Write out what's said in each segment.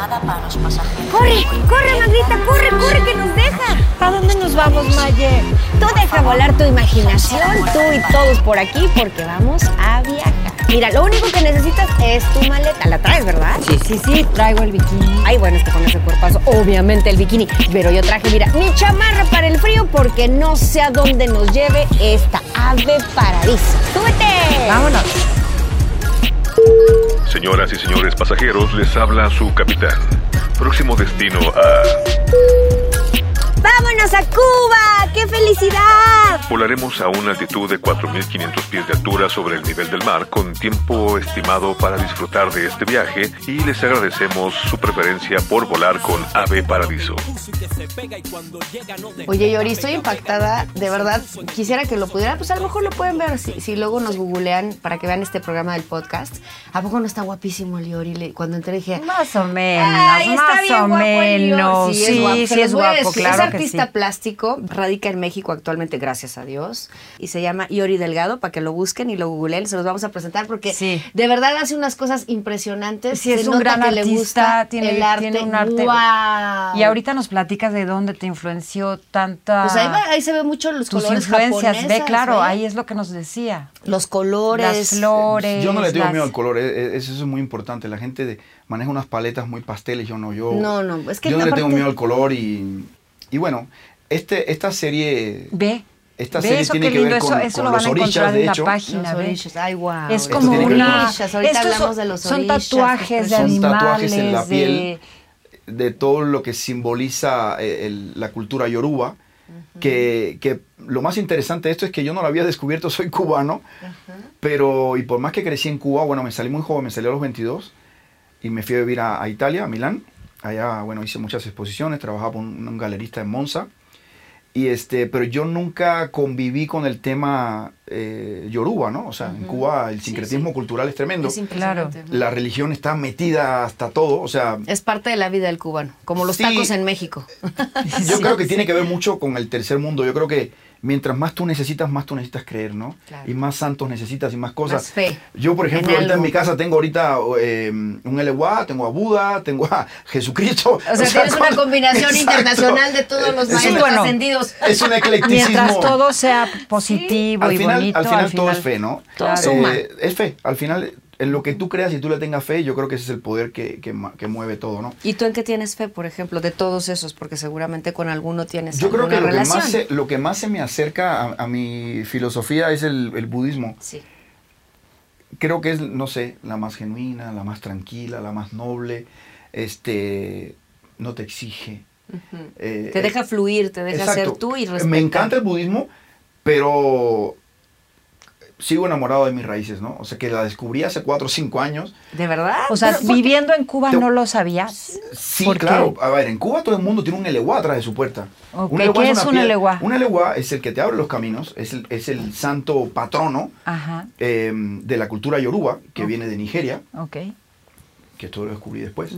llamada para los pasajeros. ¡Corre! ¡Corre, Magrita! ¡Corre, corre, que nos deja! ¿A dónde nos vamos, Maye? Tú deja volar tu imaginación, tú y todos por aquí, porque vamos a viajar. Mira, lo único que necesitas es tu maleta. ¿La traes, verdad? Sí, sí, sí, traigo el bikini. Ay, bueno, es que con ese cuerpazo, obviamente el bikini. Pero yo traje, mira, mi chamarra para el frío porque no sé a dónde nos lleve esta ave paradiso. ¡Súbete! Vámonos. Señoras y señores pasajeros, les habla su capitán. Próximo destino a... ¡Vámonos a Cuba! ¡Qué felicidad! Volaremos a una altitud de 4.500 pies de altura sobre el nivel del mar con tiempo estimado para disfrutar de este viaje y les agradecemos su preferencia por volar con Ave Paradiso. Oye, Yori, estoy impactada, de verdad. Quisiera que lo pudieran, pues a lo mejor lo pueden ver si, si luego nos googlean para que vean este programa del podcast. ¿A poco no está guapísimo el Yori? Cuando entré dije, Más o menos, Ay, está más bien o guapo el Yori. menos. Sí, Sí, es guapo. sí, es guapo, claro artista sí. plástico, radica en México actualmente, gracias a Dios. Y se llama Yori Delgado, para que lo busquen y lo googleen. Se los vamos a presentar porque Sí. de verdad hace unas cosas impresionantes. Sí, Se es un nota gran que le artista, gusta tiene, el arte. tiene un arte. ¡Guau! Y ahorita nos platicas de dónde te influenció tanta. Pues ahí, va- ahí se ve mucho los tus colores influencias, ve, claro, ¿ve? ahí es lo que nos decía. Los colores. Las flores. Yo no le tengo las- miedo al color, eh, eh, eso es muy importante. La gente de- maneja unas paletas muy pasteles, yo no, yo... No, no, es que Yo no le tengo miedo al color y, y bueno, este, esta serie... Ve. Esta ve serie eso, tiene qué que lindo, ver con, eso, eso con lo los van a orillas, encontrar de en hecho. la página, Los ve. orillas, ay, guau. Es como una. Orillas, ahorita estos hablamos son, de los son orillas, tatuajes de Son animales. tatuajes en la piel. de- de todo lo que simboliza eh, el- la cultura yoruba, que, que lo más interesante de esto es que yo no lo había descubierto, soy cubano, pero y por más que crecí en Cuba, bueno, me salí muy joven, me salí a los 22 y me fui a vivir a, a Italia, a Milán. Allá, bueno, hice muchas exposiciones, trabajaba con un, un galerista en Monza. Y este, pero yo nunca conviví con el tema eh, yoruba, ¿no? O sea, en Cuba el sincretismo cultural es tremendo. Es impresionante. La religión está metida hasta todo, o sea, Es parte de la vida del cubano, como los Sí. tacos en México. yo creo que tiene que ver mucho con el tercer mundo. Yo creo que mientras más tú necesitas, más tú necesitas creer, ¿no? Claro. Y más santos necesitas y más cosas. Más fe Yo, por ejemplo, en ahorita en mi casa tengo ahorita eh, un Eleguá, tengo a Buda, tengo a Jesucristo. O sea, tienes una combinación Exacto. internacional de todos los Es maestros bueno. ascendidos. Es un eclecticismo. Mientras todo sea positivo al y final, bonito. al final todo es fe, ¿no? Todo Eh, suma. es fe. Al final, en lo que tú creas y tú le tengas fe, yo creo que ese es el poder que, que mueve todo, ¿no? ¿Y tú en qué tienes fe, por ejemplo, de todos esos? Porque seguramente con alguno tienes Yo creo que lo que, más se, lo que más se me acerca a, a mi filosofía es el, el budismo. Sí. Creo que es, no sé, la más genuina, la más tranquila, la más noble. Este, no te exige. Eh, Te deja fluir, te deja exacto. ser tú y respetar. Me encanta el budismo, pero sigo enamorado de mis raíces, ¿no? O sea, que la descubrí hace cuatro o cinco años. ¿De verdad? O sea, viviendo en Cuba Te- no lo sabías. Sí, claro. A ver, en Cuba todo el mundo tiene un eleguá atrás de su puerta. Un ¿qué es una un eleguá? Un eleguá es el que te abre los caminos, es el, es el santo patrono Ajá. eh, de la cultura yoruba, que viene de Nigeria, Ok. que esto lo descubrí después.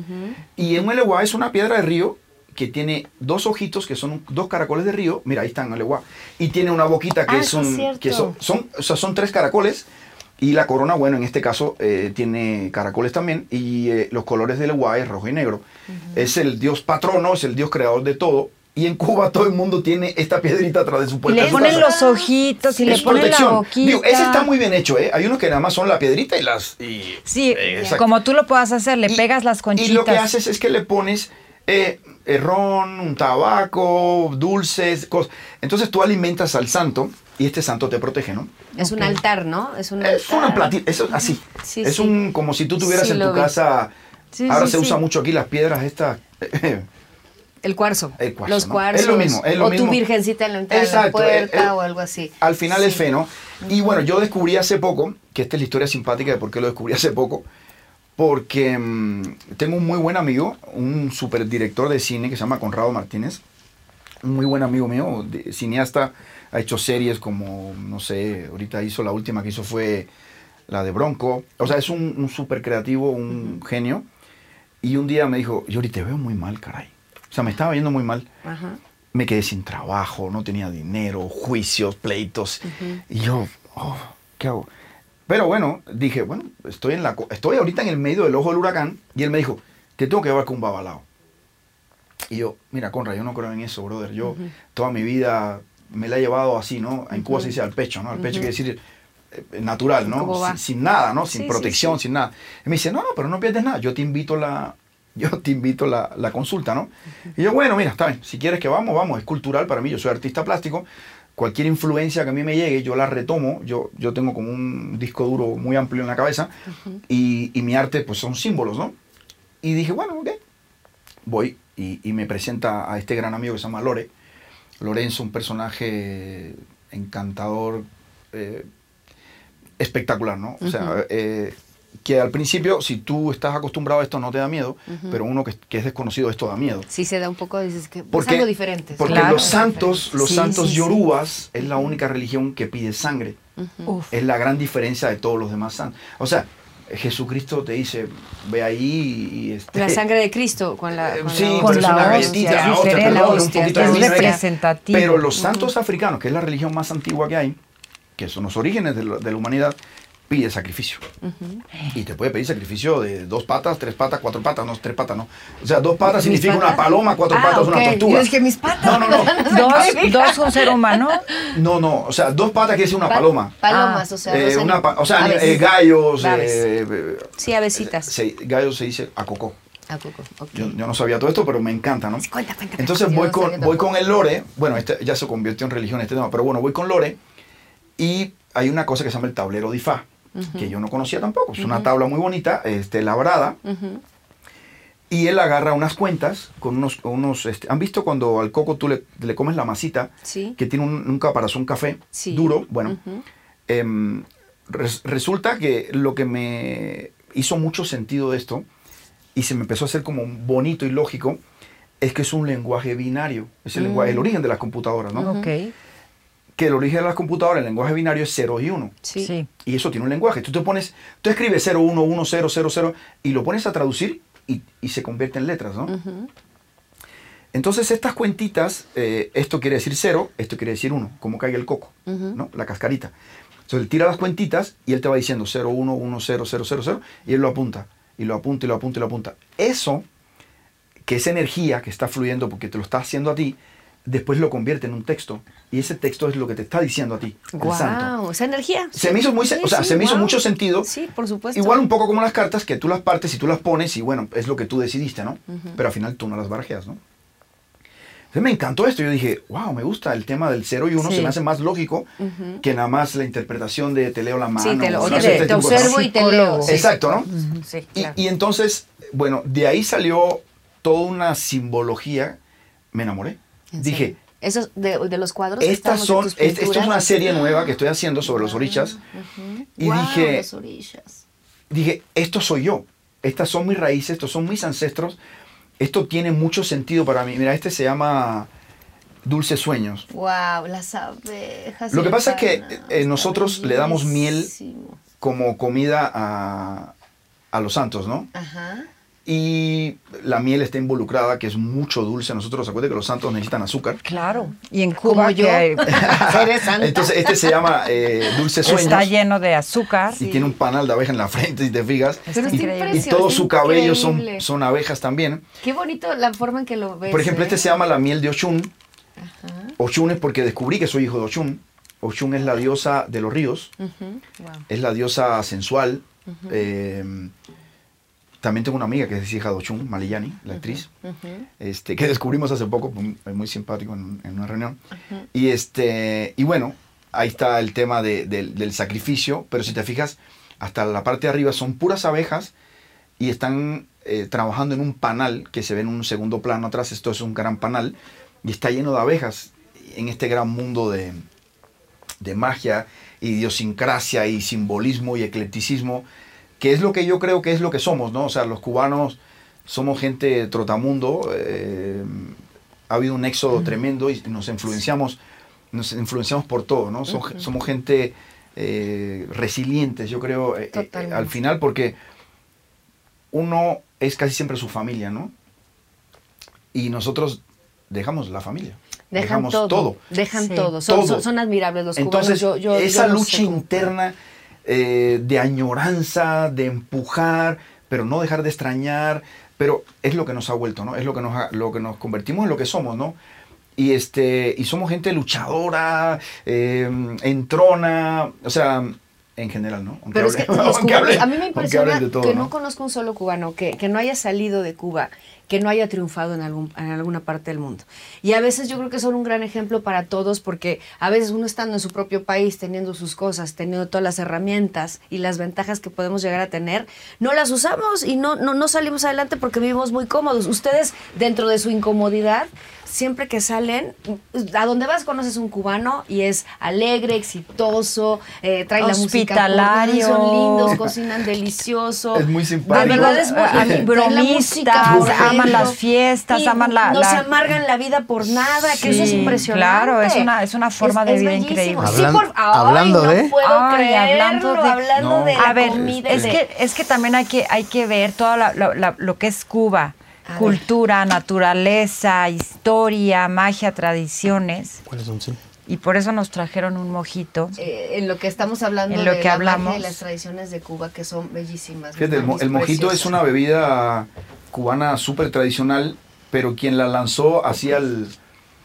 Y un eleguá es una piedra de río que tiene dos ojitos que son un- dos caracoles de río. Mira, ahí están el eleguá. Y tiene una boquita que Ah, es es un. cierto. que son, son, o sea, son tres caracoles. Y la corona, bueno, en este caso eh, tiene caracoles también. Y eh, los colores del eleguá es rojo y negro. Es el dios patrono, es el dios creador de todo. Y en Cuba todo el mundo tiene esta piedrita atrás de su Y puerta. le de su ponen casa. los ojitos y le Es ponen la protección. boquita. Digo, ese está muy bien hecho, ¿eh? Hay unos que nada más son la piedrita y las... y- Sí, eh, como tú lo puedas hacer, le Y- pegas las conchitas. Y lo que haces es que le pones eh, ron, un tabaco, dulces, cosas. Entonces tú alimentas al santo y este santo te protege, ¿no? Es un altar, ¿no? Es un Es altar. una platita, eso así. Sí, es sí. un como si tú tuvieras Sí, en tu vi. casa. Sí, ahora sí, se sí. usa mucho aquí las piedras estas. El cuarzo. El cuarzo, Los ¿no? cuarzos. Es lo mismo, es lo o mismo. tu virgencita en la entrada Exacto, de la eh, puerta eh, o algo así. Al final es fe, ¿no? Y bueno, yo descubrí hace poco, que esta es la historia simpática de por qué lo descubrí hace poco, porque mm, tengo un muy buen amigo, un superdirector de cine que se llama Conrado Martínez, un muy buen amigo mío, de- cineasta, ha hecho series como, no sé, ahorita hizo la última que hizo fue la de Bronco, o sea, es un, un súper creativo, un genio, y un día me dijo, Yori, te veo muy mal, caray. O sea, me estaba viendo muy mal. Me quedé sin trabajo, no tenía dinero, juicios, pleitos. Y yo, oh, ¿qué hago? Pero bueno, dije, bueno, estoy, en la, estoy ahorita en el medio del ojo del huracán. Y él me dijo, que tengo que llevar con un babalao. Y yo, mira, Conrad, yo no creo en eso, brother. Yo toda mi vida me la he llevado así, ¿no? En Cuba se dice al pecho, ¿no? Al pecho quiere decir eh, natural, ¿no? Sin, sin nada, ¿no? Sin Sí, sí, protección, sí. sin nada. Y me dice, no, no, pero no pierdes nada. Yo te invito la, yo te invito la, la consulta, ¿no? Y yo, bueno, mira, está bien. Si quieres que vamos, vamos. Es cultural para mí. Yo soy artista plástico. Cualquier influencia que a mí me llegue, yo la retomo. Yo, yo tengo como un disco duro muy amplio en la cabeza. y, y mi arte, pues son símbolos, ¿no? Y dije, bueno, ok. Voy y, y me presenta a este gran amigo que se llama Lore. Lorenzo, un personaje encantador, eh, espectacular, ¿no? O sea, eh, que al principio, si tú estás acostumbrado a esto, no te da miedo, pero uno que, que es desconocido, esto da miedo. Sí se da un poco, dices que Porque, es algo diferente. porque Claro. los santos, los Sí, santos sí, sí. yorubas es la única religión que pide sangre. Es la gran diferencia de todos los demás santos. O sea, Jesucristo te dice, ve ahí y... Este, La sangre de Cristo con la. con sí, la pero Con es la una hostia, galletita, perdón, la hostia, es representativo. Pero los santos africanos, que es la religión más antigua que hay, que son los orígenes de, la- de la humanidad, pide sacrificio. Y te puede pedir sacrificio de dos patas, tres patas, cuatro patas, no, tres patas, no. O sea, dos patas ¿Mis significa una paloma, cuatro Ah, patas, una tortuga. Yo dije, mis patas. No, no, no. Dos, dos un ser humano. No, no, o sea, dos patas quiere decir una Pa- paloma. Palomas, Ah. o sea. Eh, dos una pa- o sea, eh, gallos, eh, eh, Sí, avesitas. se- gallos se dice acocó. Ah, coco, ok. Yo, yo no sabía todo esto, pero me encanta, ¿no? Cuenta, cuenta, Entonces cuenta. voy no con, voy con el Lore, bueno, este ya se convirtió en religión este tema, pero bueno, voy con Lore y hay una cosa que se llama el tablero de Ifá, que yo no conocía tampoco. Es una tabla muy bonita, este, labrada, y él agarra unas cuentas con unos... unos este, ¿Han visto cuando al coco tú le, le comes la masita? Sí. Que tiene un, un caparazón café Sí. duro. Bueno, em, res- resulta que lo que me hizo mucho sentido de esto, y se me empezó a hacer como bonito y lógico, es que es un lenguaje binario. Es el, lenguaje, el origen de las computadoras, ¿no? Ok. Que el origen de las computadoras, el lenguaje binario es 0 y 1. Sí. Sí. Y eso tiene un lenguaje. Tú te pones, tú escribes 0, 1, 1, 0, 0, 0 y lo pones a traducir y, y se convierte en letras, ¿no? Ujú. Entonces estas cuentitas, eh, esto quiere decir 0, esto quiere decir 1, como caiga el coco, Ujú. ¿no? La cascarita. Entonces él tira las cuentitas y él te va diciendo 0, 1, 1, 0, 0, 0, 0 y él lo apunta, y lo apunta, y lo apunta, y lo apunta. Eso, que esa energía que está fluyendo porque te lo está haciendo a ti, después lo convierte en un texto. Y ese texto es lo que te está diciendo a ti, el santo. Esa energía. Se me hizo muy, Sí, o sea, sí, se me hizo mucho sentido. Sí, por supuesto. Igual un poco como las cartas, que tú las partes y tú las pones y bueno, es lo que tú decidiste, ¿no? Pero al final tú no las barajeas, ¿no? Entonces me encantó esto. Yo dije, wow, me gusta el tema del 0 y 1, Sí. se me hace más lógico que nada más la interpretación de te leo la mano. Sí, te, lo, oye, te, este te cosas. observo y te leo. Exacto, ¿no? Ujú, Sí, y entonces, bueno, de ahí salió toda una simbología. Me enamoré. ¿En Dije? Esos de, de los cuadros. estas son, es- esto es una serie nueva que estoy haciendo sobre los orichas. Y Guau, dije, los orillas. dije, esto soy yo. Estas son mis raíces, estos son mis ancestros. Esto tiene mucho sentido para mí. Mira, este se llama Dulces Sueños. Wow, las abejas. Lo y que pasa es que, eh, está nosotros le damos miel. como comida a, a los santos, ¿no? Ajá. Y la miel está involucrada, que es mucho dulce. Nosotros, acuérdense que los santos necesitan azúcar. Claro. Y en Cuba yo. que Eres santa. Entonces, este se llama eh, Dulces Sueños. está lleno de azúcar. Y tiene un panal de abeja en la frente, si te fijas. Pero y, todo su cabello son, son abejas también. Qué bonito la forma en que lo ves. Por ejemplo, ¿eh? este se llama la miel de Oshun. Ajá. Oshun es porque descubrí que soy hijo de Oshun. Oshun es la diosa de los ríos. Wow. Es la diosa sensual. Eh, también tengo una amiga que es hija de Oshun, Maliyani, la actriz. Este, que descubrimos hace poco, muy, simpático en, en una reunión. Y, este, y bueno, ahí está el tema de- del- del sacrificio, pero si te fijas, hasta la parte de arriba son puras abejas y están eh, trabajando en un panal que se ve en un segundo plano atrás, esto es un gran panal, y está lleno de abejas en este gran mundo de, de magia, idiosincrasia y simbolismo y eclecticismo, que es lo que yo creo que es lo que somos, ¿no? O sea, los cubanos somos gente trotamundo, eh, ha habido un éxodo tremendo y nos influenciamos, nos influenciamos por todo, ¿no? So- Somos gente eh, resilientes, yo creo, eh, eh, al final, porque uno es casi siempre su familia, ¿no? Y nosotros dejamos la familia. Dejan dejamos todo, todo. Dejan Sí. todo. Son, Todo. son- son admirables los Entonces, cubanos. Yo- yo- yo esa no sé lucha cómo- interna eh, de añoranza, de empujar, pero no dejar de extrañar, pero es lo que nos ha vuelto, ¿no? Es lo que nos, ha- lo que nos convertimos en lo que somos, ¿no? Y, este, y somos gente luchadora, eh, entrona, o sea, en general, ¿no? Aunque Pero es que hablen- los aunque cubanos, hablen- a mí me impresiona todo, que ¿no? no conozco un solo cubano que, que no haya salido de Cuba, que no haya triunfado en, algún, en alguna parte del mundo. Y a veces yo creo que son un gran ejemplo para todos porque a veces uno estando en su propio país, teniendo sus cosas, teniendo todas las herramientas y las ventajas que podemos llegar a tener, no las usamos y no, no, no salimos adelante porque vivimos muy cómodos. Ustedes, dentro de su incomodidad, siempre que salen, a donde vas conoces un cubano y es alegre, exitoso, eh, trae la música. Hospitalario. por- Son lindos, cocinan delicioso. Es muy simpático. De verdad es muy A mí, traen la bromistas, aman las fiestas, Y aman la- No la- se amargan la vida por nada, que eso es Sí, impresionante. claro, es una- es una forma de vida bellísimo. increíble. Sí, Hablan- por- ay, hablando no de- puedo Ay, creerlo, hablando de- hablando No. de la A ver, comida. es de- que, es que también hay que, hay que ver todo lo que es Cuba. A ver. Cultura, naturaleza, historia, magia, tradiciones. ¿Cuáles son? Sí. Y por eso nos trajeron un mojito. eh, en lo que estamos hablando En lo de que la hablamos. y las tradiciones de Cuba que son bellísimas. Fíjate, el, mo- el mojito es una bebida cubana súper tradicional, pero quien la lanzó hacia el,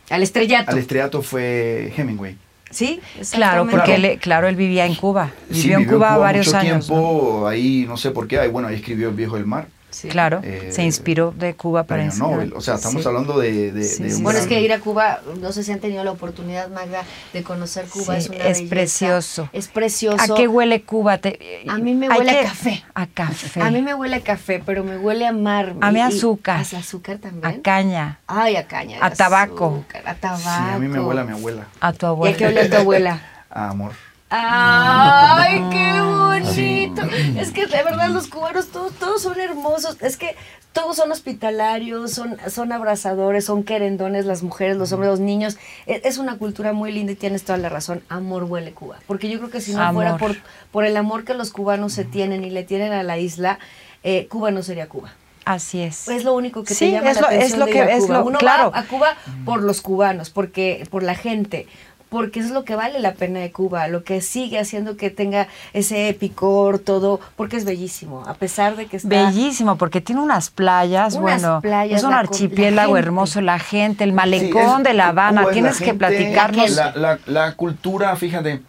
al estrellato. al estrellato fue Hemingway. Sí, Claro, porque él, claro, él vivía en Cuba. Sí, Vivió en Cuba, varios mucho años. ¿no? tiempo, ahí no sé por qué, ahí, bueno, ahí escribió El Viejo del Mar, Sí. Claro, Eh, se inspiró de Cuba para premio enseñar. Nobel. O sea, estamos Sí. hablando de, de, Sí, de sí, un Bueno, es que ir a Cuba, no sé si han tenido la oportunidad, Magda, de conocer Cuba. Sí, es una es belleza. precioso. Es precioso. ¿A qué huele Cuba? Te- A mí me huele a café. A café. A mí me huele a café, pero me huele a mar. A mí Y- y- azúcar. ¿A azúcar también? a caña. Ay, a caña. A tabaco. azúcar, A tabaco. Sí, a mí me huele a mi abuela, A tu ¿Y abuela. a qué huele a tu abuela? a amor. ¡Ay, qué bonito! Es que de verdad los cubanos todos, todos son hermosos. Es que todos son hospitalarios, son, son abrazadores, son querendones, las mujeres, los hombres, los niños. Es, es una cultura muy linda y tienes toda la razón. Amor huele Cuba. Porque yo creo que si no fuera por, por el amor que los cubanos se tienen y le tienen a la isla, eh, Cuba no sería Cuba. Así es. Es lo único que Sí, te llama es la lo- es lo de que- ir a es Cuba. lo- Uno claro. va a Cuba por los cubanos, porque por la gente, porque es lo que vale la pena de Cuba, lo que sigue haciendo que tenga ese picor, todo, porque es bellísimo, a pesar de que está Bellísimo, porque tiene unas playas, Unas bueno, playas, es un archipiélago hermoso, la gente, el Sí, malecón es- de La Habana, Cuba tienes la que gente, platicarnos. La, la, la cultura, fíjate,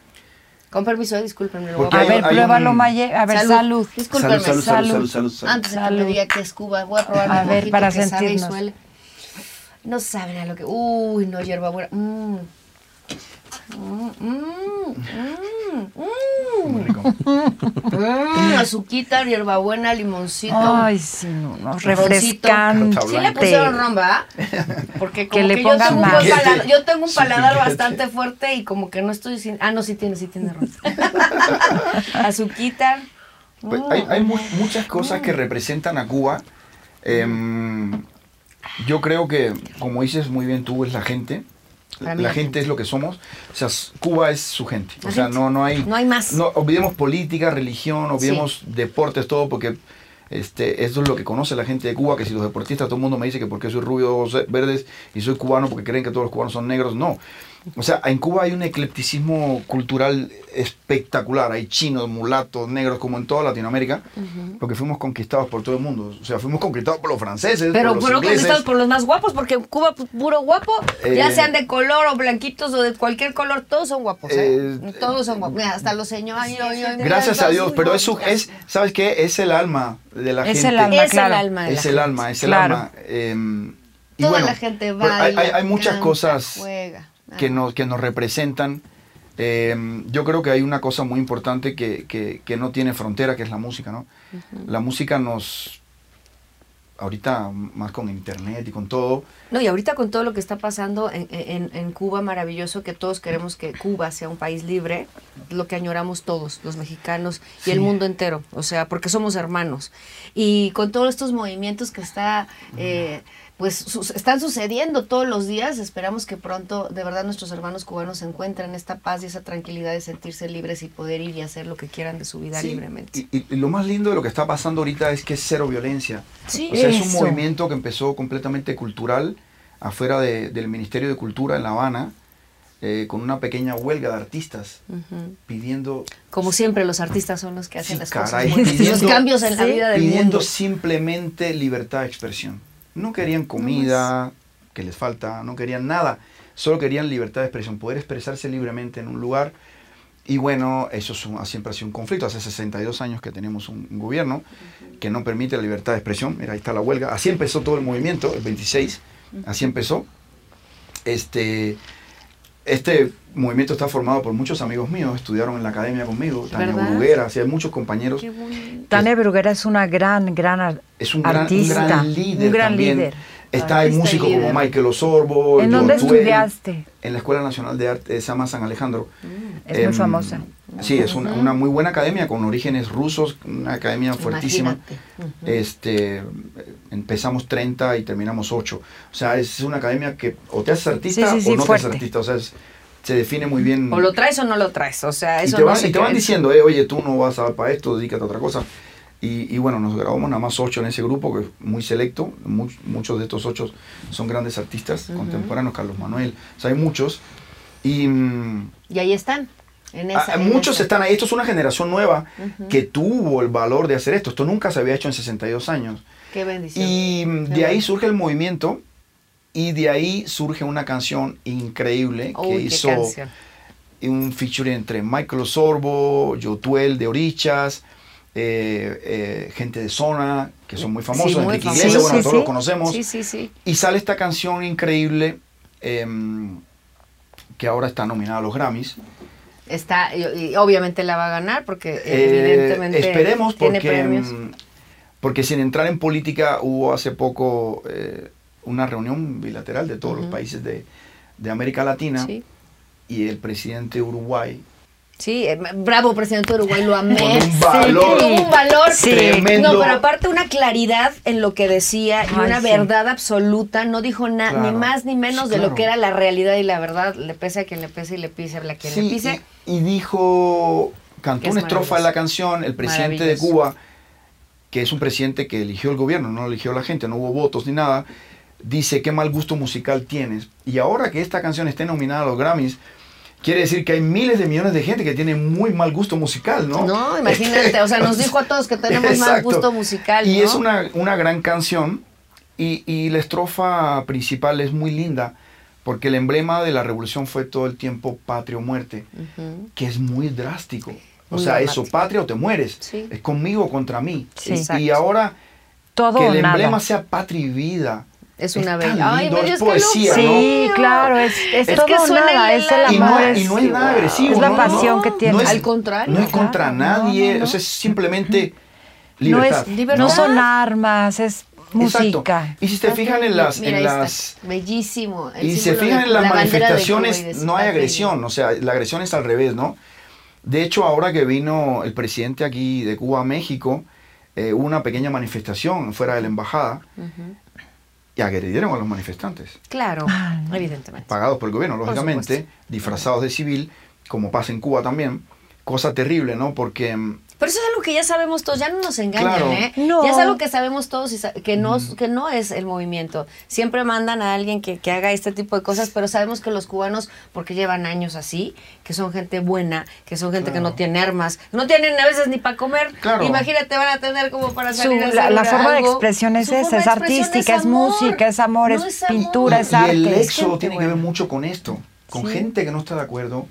Con permiso, discúlpenme. voy A hay- ver, pruébalo, un- Maye. A ver, Salud. salud. Discúlpeme. salud, salud, salud, salud, salud. Antes de que me diga que es Cuba, voy a probar A mi ver, para que sabe y sentirnos. suele. No saben a lo que... Uy, no, hierbabuena. Mm. Mm, mm, mm, mm. muy rico. Mm, azuquita, hierbabuena, limoncito. Ay, sí, no, no, refrescante. Sí le pusieron ron, ¿verdad? Porque como Que que, le yo, pongan tengo un más. paladar, yo tengo un paladar bastante fuerte y como que no estoy sin... Ah, no, sí tiene, sí tiene ron. Azuquita. Pues hay hay mu- muchas cosas que representan a Cuba. Em, yo creo que, como dices muy bien tú, es la gente. La la gente, es lo que somos. O sea, Cuba es su gente. La o sea, gente. no, no hay. No hay más. No, olvidemos política, religión, olvidemos deportes, todo, porque este, eso es lo que conoce la gente de Cuba, que si los deportistas, todo el mundo me dice que porque soy rubio, ojos verdes y soy cubano porque creen que todos los cubanos son negros. No. O sea, en Cuba hay un eclecticismo cultural espectacular. Hay chinos, mulatos, negros, como en toda Latinoamérica, porque fuimos conquistados por todo el mundo. O sea, fuimos conquistados por los franceses, Pero por los fueron conquistados por los más guapos, porque en Cuba, pues, puro guapo, ya Eh, sean de color o blanquitos o de cualquier color, todos son guapos, ¿eh? Eh, todos son guapos. Mira, hasta los señores. Gracias a Dios, pero es, su- guapos. es, ¿sabes qué? Es el alma de la Es gente. el alma, Es claro. el alma de la es el gente. alma, es el Claro. alma. em, y Toda bueno, la gente pero hay- hay, hay muchas canta, cosas juega. Que Ah. nos, que nos representan. Em, yo creo que hay una cosa muy importante que, que- que no tiene frontera, que es la música, ¿no? La música nos, ahorita más con internet y con todo, No, y ahorita con todo lo que está pasando en, en- en Cuba, maravilloso, que todos queremos que Cuba sea un país libre, lo que añoramos todos, los mexicanos y el mundo entero, o sea, porque somos hermanos. Y con todos estos movimientos que está, eh, pues están sucediendo todos los días, esperamos que pronto de verdad nuestros hermanos cubanos encuentren esta paz y esa tranquilidad de sentirse libres y poder ir y hacer lo que quieran de su vida Sí, libremente. Y, lo más lindo de lo que está pasando ahorita es que es cero violencia. Sí. o sea, es un movimiento que empezó completamente cultural, afuera de- del Ministerio de Cultura en La Habana, eh, con una pequeña huelga de artistas pidiendo Como siempre, los artistas son los que hacen Sí, las caray, cosas. pidiendo- los cambios en la vida del pidiendo mundo. simplemente libertad de expresión. No querían comida que les falta, no querían nada, solo querían libertad de expresión, poder expresarse libremente en un lugar. Y bueno, eso es un- siempre ha sido un conflicto. Hace 62 años que tenemos un, un gobierno que no permite la libertad de expresión. Mira, ahí está la huelga. Así empezó todo el movimiento, el 26. Así empezó. Este, este movimiento está formado por muchos amigos míos, estudiaron en la academia conmigo, Tania ¿Verdad? Bruguera, así hay muchos compañeros. Tania Bruguera es una gran, gran ar- Es un gran, un artista. gran líder un gran también. líder. Está hay y músicos como líder. Michael Osorbo. ¿En dónde Jotuel, estudiaste? En la Escuela Nacional de Arte, se llama San Alejandro. Es muy Em, famosa. Sí, es una, una muy buena academia con orígenes rusos, una academia fuertísima. Este, empezamos 30 y terminamos 8. O sea, es una academia que o te haces artista Sí, sí, sí, o no te fuerte. haces artista. O sea, es- se define muy bien. O lo traes o no lo traes. O sea, y eso te, no van, se y te van diciendo, eh, oye, tú no vas a para esto, dedícate a otra cosa. Y, y bueno, nos grabamos nada más ocho en ese grupo, que es muy selecto. Much- muchos de estos ocho son grandes artistas contemporáneos, Carlos Manuel. O sea, hay muchos. Y mm, Y ahí están. En esa, en muchos esa. están ahí. Esto es una generación nueva que tuvo el valor de hacer esto. Esto nunca se había hecho en 62 años. Qué bendición. Y mm, Qué de ahí surge el movimiento. Y de ahí surge una canción increíble que Uy, qué hizo canción. un feature entre Michael Osorbo, Yotuel de Orichas, eh, eh, gente de Zona, que son muy famosos, Sí, muy Enrique. Iglesias, bueno, todos los conocemos. Y sale esta canción increíble em, que ahora está nominada a los Grammys. Está, y, y obviamente la va a ganar porque Eh, evidentemente esperemos tiene porque, premios. mm, porque sin entrar en política hubo hace poco eh, una reunión bilateral de todos los países de, de América Latina Sí. y el presidente de Uruguay Sí, eh, bravo presidente de Uruguay, lo amé. Con un Sí, valor tuvo un valor Sí. tremendo. No, pero aparte una claridad en lo que decía y Ay, una sí. verdad absoluta, no dijo nada Claro. ni más ni menos Sí, de lo que era la realidad y la verdad, le pese a quien le pese y le pise a quien Sí, le pise. y, y dijo, cantó es una estrofa de la canción, el presidente de. Cuba, que es un presidente que eligió el gobierno, no lo eligió la gente, no hubo votos ni nada, dice qué mal gusto musical tienes. Y ahora que esta canción esté nominada a los Grammys, quiere decir que hay miles de millones de gente que tiene muy mal gusto musical, ¿no? No, imagínate, o sea, nos dijo a todos que tenemos mal Exacto. gusto musical. Y ¿no? es una, una gran canción y, y la estrofa principal es muy linda porque el emblema de la revolución fue todo el tiempo patria o muerte, Ujú. que es muy drástico. O Muy sea, dramático. eso, patria o te mueres. Sí. Es conmigo o contra mí. Sí. Y Exacto. ahora Todo que el nada. emblema sea patria y vida. Es una tan bella. Ay, lindo, es poesía. ¿no? Sí, claro, es, es, Es todo que nada, el es el alma. Y no, amor. y no es nada agresivo. Es la no, pasión no, que tiene. no es- Al contrario. No es contra Claro, nadie, no, no, o sea, es simplemente No, libertad. es, Libertad. no son armas, es Exacto. música. Y si te fijan en las, Mira, en las Bellísimo. el y se símbolo fijan en las la manifestaciones, no hay agresión, o sea, la agresión es al revés, ¿no? De hecho, ahora que vino el presidente aquí de Cuba a México, eh, hubo una pequeña manifestación fuera de la embajada y agredieron a los manifestantes, Claro, Ay, evidentemente. pagados por el gobierno, lógicamente, disfrazados de civil, como pasa en Cuba también. Cosa terrible, ¿no? Porque mm, Pero eso es algo que ya sabemos todos, ya no nos engañan, Claro. ¿eh? No. Ya es algo que sabemos todos y sa- que no, que no es el movimiento. Siempre mandan a alguien que, que haga este tipo de cosas, pero sabemos que los cubanos, porque llevan años así, que son gente buena, que son gente que no tiene armas, no tienen a veces ni para comer. Claro. Imagínate, van a tener como para Su- salir a la, hacer la forma de expresión es Su esa, es artística, es, música, es amor, No es, pintura, es y arte. el éxodo gente tiene que ver mucho con esto, con Sí. gente que no está de acuerdo,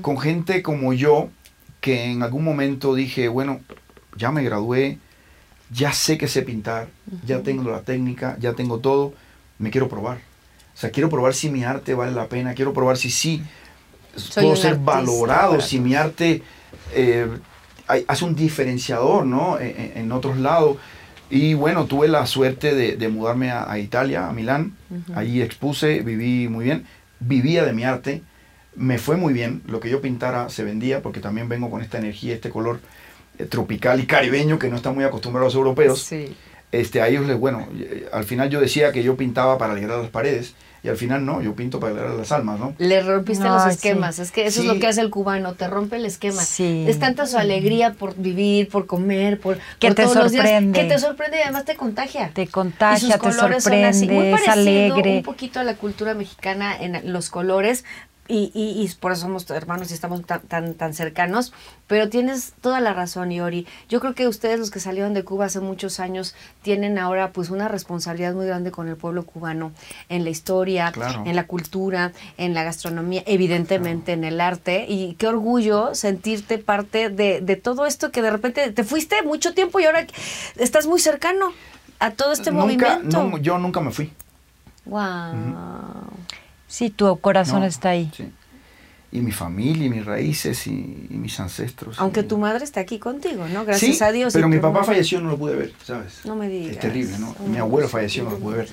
con gente como yo, que en algún momento dije, bueno, ya me gradué, ya sé que sé pintar, ya tengo la técnica, ya tengo todo, me quiero probar. O sea, quiero probar si mi arte vale la pena, quiero probar si sí Soy puedo ser artista valorado, si mi arte eh, hay- hace un diferenciador, ¿no? En, en- en otros lados. Y bueno, tuve la suerte de, de mudarme a, a Italia, a Milán. Allí expuse, viví muy bien. Vivía de mi arte. Me fue muy bien. Lo que yo pintara se vendía porque también vengo con esta energía, este color eh, tropical y caribeño que no están muy acostumbrados los europeos. Sí. Este, a ellos les, bueno, eh, al final yo decía que yo pintaba para alegrar las paredes y al final no, yo pinto para alegrar las almas, ¿no? Le rompiste los esquemas. sí. Es que eso Sí. es lo que hace el cubano, te rompe el esquema. Sí. Es tanta su alegría por vivir, por comer, por, Que por te todos los días, sorprende. que te sorprende y además te contagia. Te Y sus contagia, te colores son así, muy sorprende, es parecido alegre. un poquito a la cultura mexicana en los colores, y, y, y por eso somos hermanos y estamos tan, tan, tan cercanos. Pero tienes toda la razón, Iori. Yo creo que ustedes, los que salieron de Cuba hace muchos años, tienen ahora pues una responsabilidad muy grande con el pueblo cubano, en la historia, Claro. en la cultura, en la gastronomía, evidentemente en el arte. Y qué orgullo sentirte parte de, de todo esto que de repente te fuiste mucho tiempo y ahora estás muy cercano a todo este nunca, movimiento. no, yo nunca me fui. Wow. Sí, tu corazón No, está ahí. sí. Y mi familia, y mis raíces, y, y mis ancestros. Aunque y- tu madre está aquí contigo, ¿no? Gracias Sí, a Dios. pero mi papá falleció, no lo pude ver, ¿sabes? No me digas. Es terrible, ¿no? Mm. Mi abuelo falleció, no lo pude ver.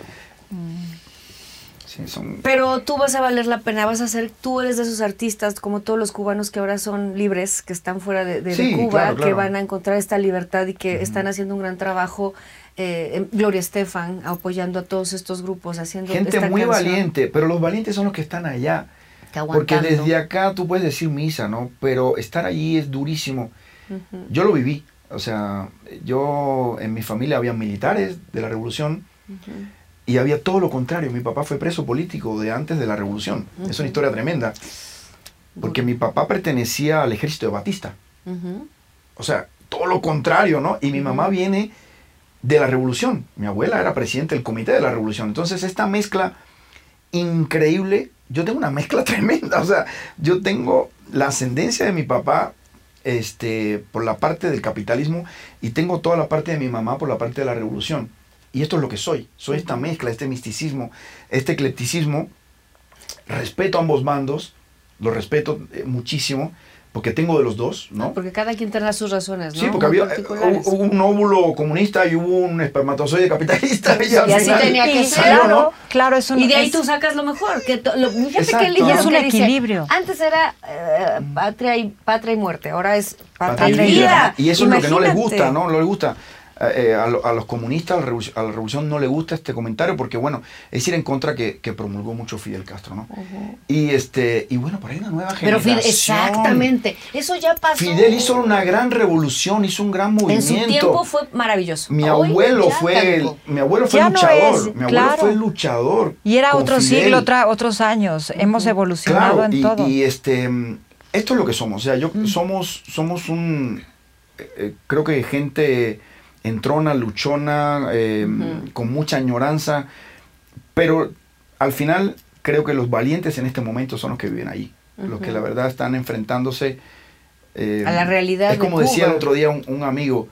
Sí, son... Pero tú vas a valer la pena, vas a ser, tú eres de esos artistas, como todos los cubanos que ahora son libres, que están fuera de, de- de Sí, Cuba, claro, que van a encontrar esta libertad y que están haciendo un gran trabajo. Eh, em, Gloria Estefan apoyando a todos estos grupos, haciendo Gente esta muy canción. valiente, pero los valientes son los que están allá. Que Porque desde acá tú puedes decir misa, ¿no? Pero estar allí es durísimo. Yo lo viví. O sea, yo en mi familia había militares de la revolución y había todo lo contrario. Mi papá fue preso político de antes de la revolución. Es una historia tremenda. Porque mi papá pertenecía al ejército de Batista. O sea, todo lo contrario, ¿no? Y mi mamá viene de la revolución. Mi abuela era presidente del comité de la revolución. Entonces, esta mezcla increíble, yo tengo una mezcla tremenda. O sea, yo tengo la ascendencia de mi papá este, por la parte del capitalismo y tengo toda la parte de mi mamá por la parte de la revolución. Y esto es lo que soy. Soy esta mezcla, este misticismo, este eclecticismo. Respeto ambos bandos, lo respeto eh, muchísimo, porque tengo de los dos, ¿no? Porque cada quien tendrá sus razones, ¿no? Sí, porque Muy había, eh, hubo un óvulo comunista y hubo un espermatozoide capitalista. Y, así final tenía que ser, claro, ¿no? claro, es un, y de ahí es- tú sacas lo mejor. Que to- lo, fíjate lindo Y es un que dice. equilibrio. Antes era eh, patria, y, patria y muerte, ahora es patria, Patria y vida. Y eso es lo que no les gusta, ¿no? No les gusta. Eh, eh, a, lo- a los comunistas, a la, revolución, a la revolución no le gusta este comentario porque, bueno, es ir en contra que, que promulgó mucho Fidel Castro, ¿no? Y este y bueno, por ahí hay una nueva Pero generación. Fidel, exactamente. Eso ya pasó. Fidel hizo una gran revolución, hizo un gran En movimiento. su tiempo fue maravilloso. Mi Hoy abuelo fue el, mi abuelo fue Ya no luchador, es, mi abuelo claro. fue luchador. Y era otro Fidel. siglo, otra, otros años. Hemos evolucionado Claro, en y, todo. y, este, mm, esto es lo que somos. O sea, yo somos, somos un, eh, eh, creo que gente entrona, luchona, eh, con mucha añoranza, pero al final creo que los valientes en este momento son los que viven ahí, los que la verdad están enfrentándose eh, A la realidad Es como de decía el otro día un, un amigo,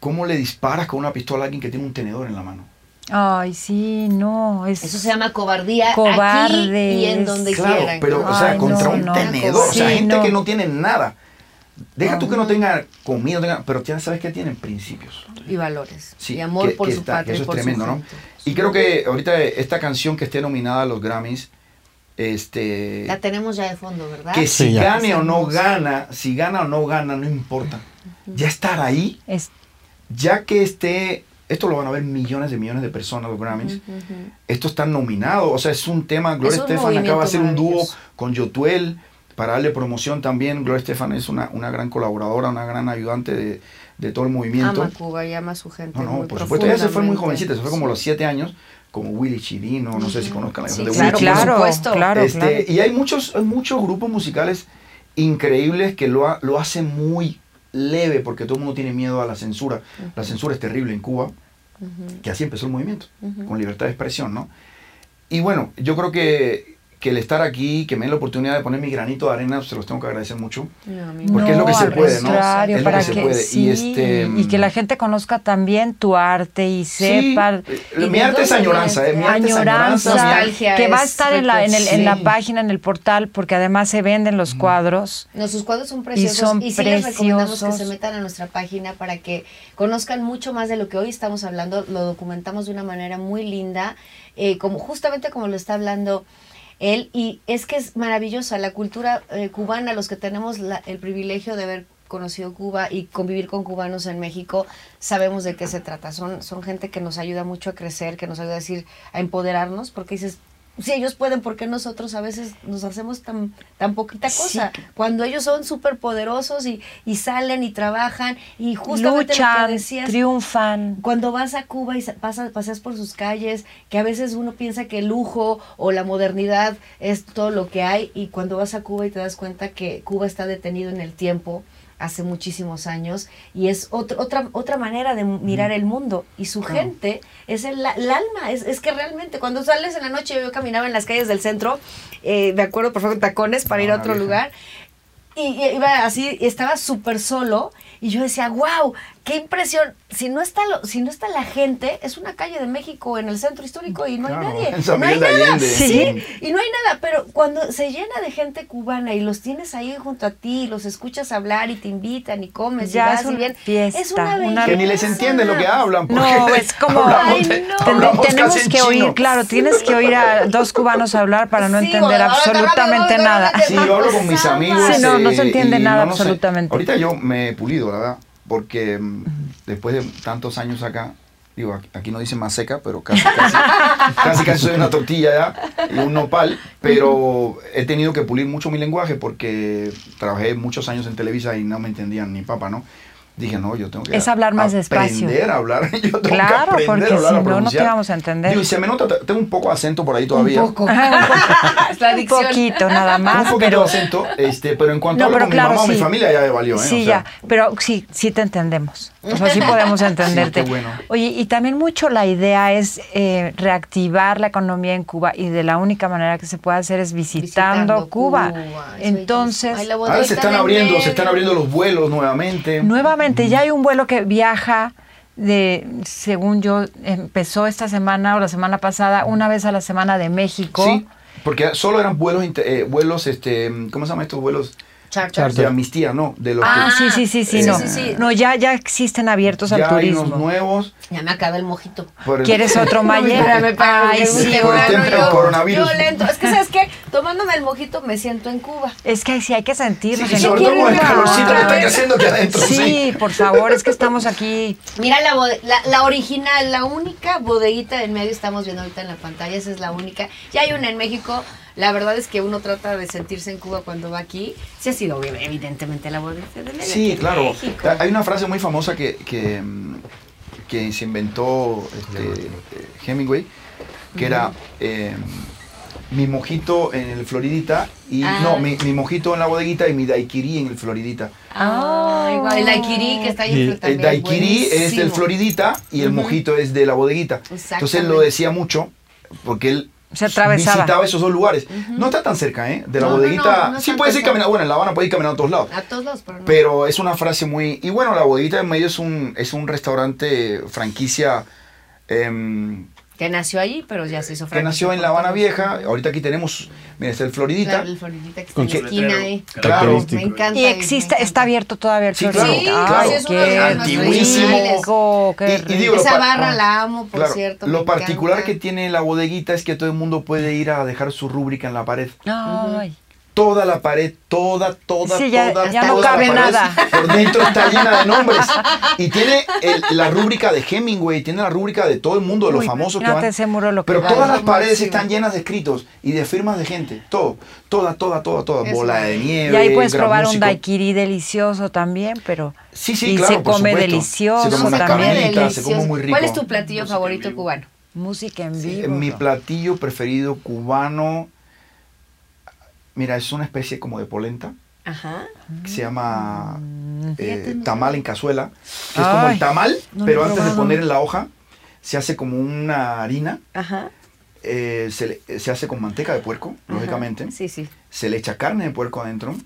¿cómo le disparas con una pistola a alguien que tiene un tenedor en la mano? Ay, sí, no. Es, Eso se llama cobardía aquí Cobardes. y en donde Claro, quieran. pero, o Ay, sea, contra no, un no. tenedor, o sea, gente no. que no tiene nada. Deja tú que no tenga comida, no tenga- pero ya sabes que tienen principios. Y valores. Sí, y amor que- por que su está- patria eso es por tremendo, su ¿no? gente. Y creo que ahorita esta canción que esté nominada a los Grammys, este, La tenemos ya de fondo, ¿verdad? que si Sí, gane o no gana, si gana o no gana, no importa. Ya estar ahí, es- ya que esté, esto lo van a ver millones de millones de personas los Grammys. Esto está nominado, o sea, es un tema, Gloria Es un Estefan acaba de hacer un dúo con Yotuel para darle promoción también. Gloria Estefan es una, una gran colaboradora, una gran ayudante de, de todo el movimiento. Ama Cuba y ama a su gente. No, no, muy por supuesto, ella se fue muy jovencita, se fue como a los siete años, como Willy Chirino, no sé si conozcan la Sí, canción de claro, Willy Chirino. claro, supuesto. claro, Este, claro. Y hay muchos, hay muchos grupos musicales increíbles que lo, ha- lo hacen muy leve porque todo el mundo tiene miedo a la censura. La censura es terrible en Cuba, que así empezó el movimiento, con libertad de expresión, ¿no? Y bueno, yo creo que, que el estar aquí, que me den la oportunidad de poner mi granito de arena, se los tengo que agradecer mucho. No, Porque no, es lo que se puede, ¿no? Es lo para que se puede. Y este, y que la gente conozca también tu arte y sepa. eh, ¿Y mi arte es añoranza, eh, mi arte es añoranza, Nostalgia que va a es estar en la, en, el- en la página, en el portal, porque además se venden los cuadros. No, sus cuadros son preciosos y, son sí les recomendamos que se metan a nuestra página para que conozcan mucho más de lo que hoy estamos hablando. Lo documentamos de una manera muy linda, eh, como justamente como lo está hablando él. Y es que es maravillosa la cultura eh, cubana, los que tenemos la- el privilegio de haber conocido Cuba y convivir con cubanos en México, sabemos de qué se trata. Son, son gente que nos ayuda mucho a crecer, que nos ayuda a decir, a empoderarnos, porque dices, si ellos pueden, ¿por qué nosotros a veces nos hacemos tan, tan poquita cosa? Cuando ellos son súper poderosos y, y salen y trabajan y justamente lo que decías, triunfan. cuando vas a Cuba y sa- pasas, paseas por sus calles, que a veces uno piensa que el lujo o la modernidad es todo lo que hay, y cuando vas a Cuba y te das cuenta que Cuba está detenido en el tiempo hace muchísimos años y es otro- otra otra manera de mirar el mundo. Y su gente es el, alma es, es que realmente cuando sales en la noche yo caminaba en las calles del centro eh, me acuerdo por favor tacones para ir a Ah, otro vieja. lugar y, y iba así, estaba súper solo y yo decía, wow, qué impresión. Si no está lo, si no está la gente, es una calle de México en el centro histórico y no Claro, hay nadie. en San no hay nada. Allende. Sí, y no hay nada, pero cuando se llena de gente cubana y los tienes ahí junto a ti, los escuchas hablar y te invitan y comes Ya y vas es y una bien, fiesta, es una una- Que ni les entiende lo que hablan. No, porque es como Ay, de- no. Tenemos casi en que oír, chino. claro, tienes que oír a dos cubanos hablar para no Sí, entender bueno, absolutamente nada. Sí, yo hablo con mis amigos. Sí, no, no se eh, entiende nada no, no sé. absolutamente. Ahorita yo me he pulido, la verdad, porque mm, después de tantos años acá, digo, aquí- aquí no dice más seca, pero casi, casi, casi, casi soy una tortilla ya y un nopal, pero he tenido que pulir mucho mi lenguaje porque trabajé muchos años en Televisa y no me entendían ni papa, ¿no? Dije, no, yo tengo que Es hablar más despacio. aprender a hablar. Yo tengo Claro, que aprender porque a hablar, si a no, no te íbamos a entender. Digo, y se me nota, tengo un poco de acento por ahí todavía. Un poco. Un poquito nada un más, poquito pero de acento, este, pero en cuanto No, hablo pero con claro, mi mamá o mi sí. familia ya me valió, ¿eh? Sí, O sea, ya, pero sí, sí te entendemos. O sea, sí podemos entenderte. qué bueno. Oye, y también mucho la idea es eh, reactivar la economía en Cuba y de la única manera que se puede hacer es visitando, Cuba. es Entonces. Ay, Ahora se están abriendo, medio. se están abriendo los vuelos nuevamente. nuevamente ya hay un vuelo que viaja de, según yo, empezó esta semana o la semana pasada, una vez a la semana de México. Sí, porque solo eran vuelos, eh, vuelos, este, ¿cómo se llaman estos vuelos? Charter. De amnistía, ¿no? De los Ah, que sí, sí, sí, sí, Eh, no. sí, sí. No, ya, ya existen abiertos al ya hay turismo. unos nuevos. Ya me acabé el mojito. el- ¿Quieres otro espérame, Ay, sí. bueno, del yo- coronavirus. Yo lento. Es que, ¿sabes qué? Tomándome el mojito me siento en Cuba. Es que sí hay que sentirnos. Sí, en sobre todo con el calorcito que está haciendo adentro. Sí, Sí. por favor, es que estamos aquí. Mira la, bode- la, la original, la única bodeguita en medio estamos viendo ahorita en la pantalla, esa es la única. Ya hay una en México, la verdad es que uno trata de sentirse en Cuba cuando va aquí. Sí ha sido evidentemente la bodeguita de aquí Sí, en claro. México. Hay una frase muy famosa que, que, mm, que se inventó este, Hemingway, que era eh, mi mojito en el Floridita y Ah. no, mi, mi mojito en la bodeguita y mi daiquiri en el Floridita. Ah, igual, el daiquiri que está ahí Sí. enfrente El también, daiquiri es del. Floridita y el mojito es de la bodeguita. Entonces él lo decía mucho porque él Se atravesaba. visitaba esos dos lugares. No está tan cerca, ¿eh? De la No, bodeguita. no, no sí puedes ir caminando. Bueno, en La Habana puedes ir caminando a todos lados. A todos lados, pero no. Pero es una frase muy... Y bueno, la bodeguita en medio es un, es un restaurante franquicia em, que nació allí, pero ya se hizo que nació en La Habana Vieja. Ahorita aquí tenemos, mira, está el Floridita. Claro, el Floridita que está en la esquina ahí. Claro. Me encanta. Y me existe, encanta. está abierto todavía el Sí, Florida. claro, Sí, claro. los qué Antiguísimo. qué Y- y digo, Esa barra la amo, por Claro, cierto. lo me particular encanta. que tiene la bodeguita es que todo el mundo puede ir a dejar su rúbrica en la pared. Ay. Toda la pared, toda, toda, Sí, ya- toda, ya no toda la cabe pared nada. Por dentro está llena de nombres. Y tiene el- la rúbrica de Hemingway, tiene la rúbrica de todo el mundo, de los Uy, famosos que van. ese muro lo que Pero todas las paredes máximo. están llenas de escritos y de firmas de gente. Todo, toda, toda, toda, toda. Es Bola de nieve. Y ahí puedes probar un músico. daiquiri delicioso también, pero Sí, sí, y claro, se por come supuesto. delicioso Se come una también. se come muy rico. ¿Cuál es tu platillo favorito cubano? música en vivo. Mi platillo preferido cubano, mira, es una especie como de polenta. Ajá. que se llama eh, Fíjate, no tamal en cazuela, que es como el tamal, no pero antes de poner en la hoja, se hace como una harina, Ajá. eh, se, le- se hace con manteca de puerco, lógicamente, Sí, sí. se le echa carne de puerco adentro,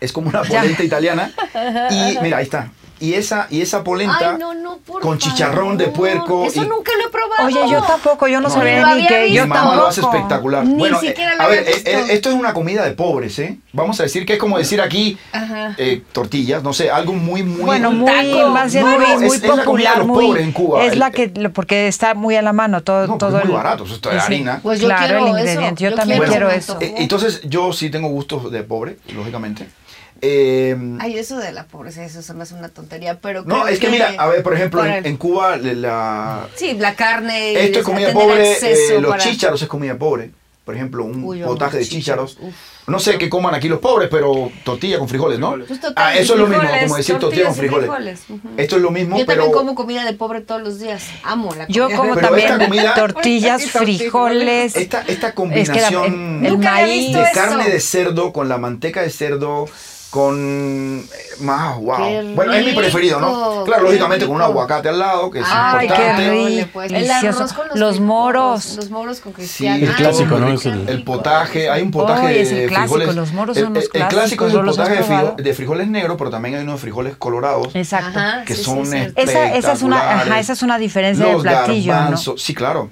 es como una Ya. polenta italiana, y mira, ahí está, y esa, y esa polenta Ay, no, no, por con chicharrón de puerco Eso y- nunca lo he probado. Oye, yo tampoco, yo no, No, sabía ni visto. yo mi mamá lo hace tampoco. espectacular. Ni bueno, siquiera eh, lo a ver, había eh, visto. eh, esto es una comida de pobres, ¿eh? Vamos a decir que es como decir aquí Ajá. eh, tortillas, no sé, algo muy, muy... Bueno, muy, taco. más bien No, muy, no, muy es- es la comida de popular, los muy, pobres en Cuba. es la que, lo- porque está muy a la mano todo, No, todo es muy el- barato, eso es harina. Pues yo claro, quiero el eso. ingrediente, yo Yo también quiero quiero eso. entonces yo sí tengo gustos de pobre, lógicamente. Eh, Ay, eso de la pobreza, eso se me hace una tontería, pero no, es que, mira, a ver, por ejemplo, en, el- en Cuba la, Sí, la carne... esto es o sea, comida pobre, eh, los para- chícharos es comida pobre. Por ejemplo, un Uy, yo amo potaje de chícharos, chícharos. uf. No sé qué coman aquí los pobres, pero tortilla con frijoles, ¿no? Pues Ah, eso es lo mismo, frijoles, como decir tortilla con frijoles. Esto es lo mismo, Yo pero también como comida de pobre todos los días. Amo la Yo comida como de Pero también esta comida- tortillas, frijoles. esta, esta Es que la- combinación el, el maíz. de carne de cerdo con la manteca de cerdo con eh, más wow. Qué bueno, es mi preferido, ¿no? Claro, qué lógicamente con un aguacate al lado, que es Ay, qué importante. rico. Ole, pues. El Delicioso. arroz con los, Los frijoles, moros. Los moros con Sí, cristiano. el clásico, qué ¿no? Es el- El potaje, hay un potaje Ay, es el de clásico, frijoles. los moros el, son los el- el clásico es el ¿no los has potaje de, frijo- probado? de frijoles negros, pero también hay unos de frijoles colorados Exacto. Ajá, que sí, son sí, sí. Esa, esa es una, ajá, esa es una diferencia los de platillo, ¿no? garbanzos, sí, claro.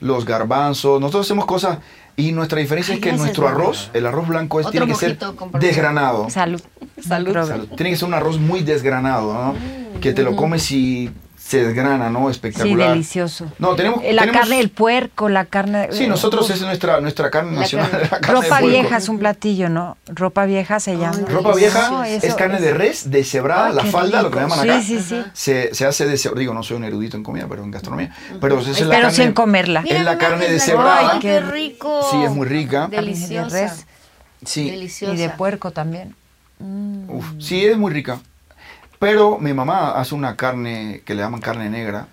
Los garbanzos, nosotros hacemos cosas y nuestra diferencia Ay, es que gracias, nuestro arroz, el arroz blanco es, Otro tiene que ser desgranado. Salud. Salud. Salud. Tiene que ser un arroz muy desgranado, ¿no? Mm, Que te lo comes y se desgrana, ¿no? Sí, Espectacular. delicioso. No, tenemos, Eh, La tenemos- carne del puerco, la carne... Sí, nosotros Uf. es nuestra, nuestra carne La nacional. carne. la carne de Ropa puerco. vieja es un platillo, ¿no? Ropa vieja se llama. Ropa vieja No, es eso carne de res deshebrada, Ay, la falda, lo que llaman acá. Sí, sí, sí. Se, se hace de digo, no soy un erudito en comida, pero en gastronomía. Pero es la Pero carne, sin comerla. Es la carne deshebrada. Ay, qué rico. Sí, es muy rica. Deliciosa. de res. Sí, Deliciosa. Y de puerco también. uf, sí, es muy rica. Pero mi mamá hace una carne que le llaman carne negra.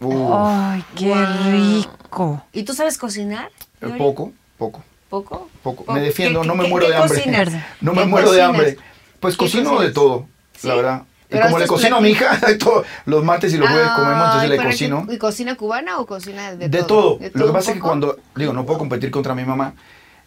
Uf, Ay, qué Wow. rico. ¿Y tú sabes cocinar? eh, Yuri? poco, poco, ¿Poco? poco. Po- Me defiendo, ¿Qué- no me muero de hambre. cocinas? No me ¿Qué muero de hambre. Pues ¿Qué cocino cocinas? de todo, ¿Sí? la verdad. Y Pero como le cocino a mi hija, todo, los martes y los jueves comemos, entonces le cocino. ¿Y cocina cubana o cocina de, De todo. ¿De Lo que pasa es que cuando, digo, no puedo competir contra mi mamá.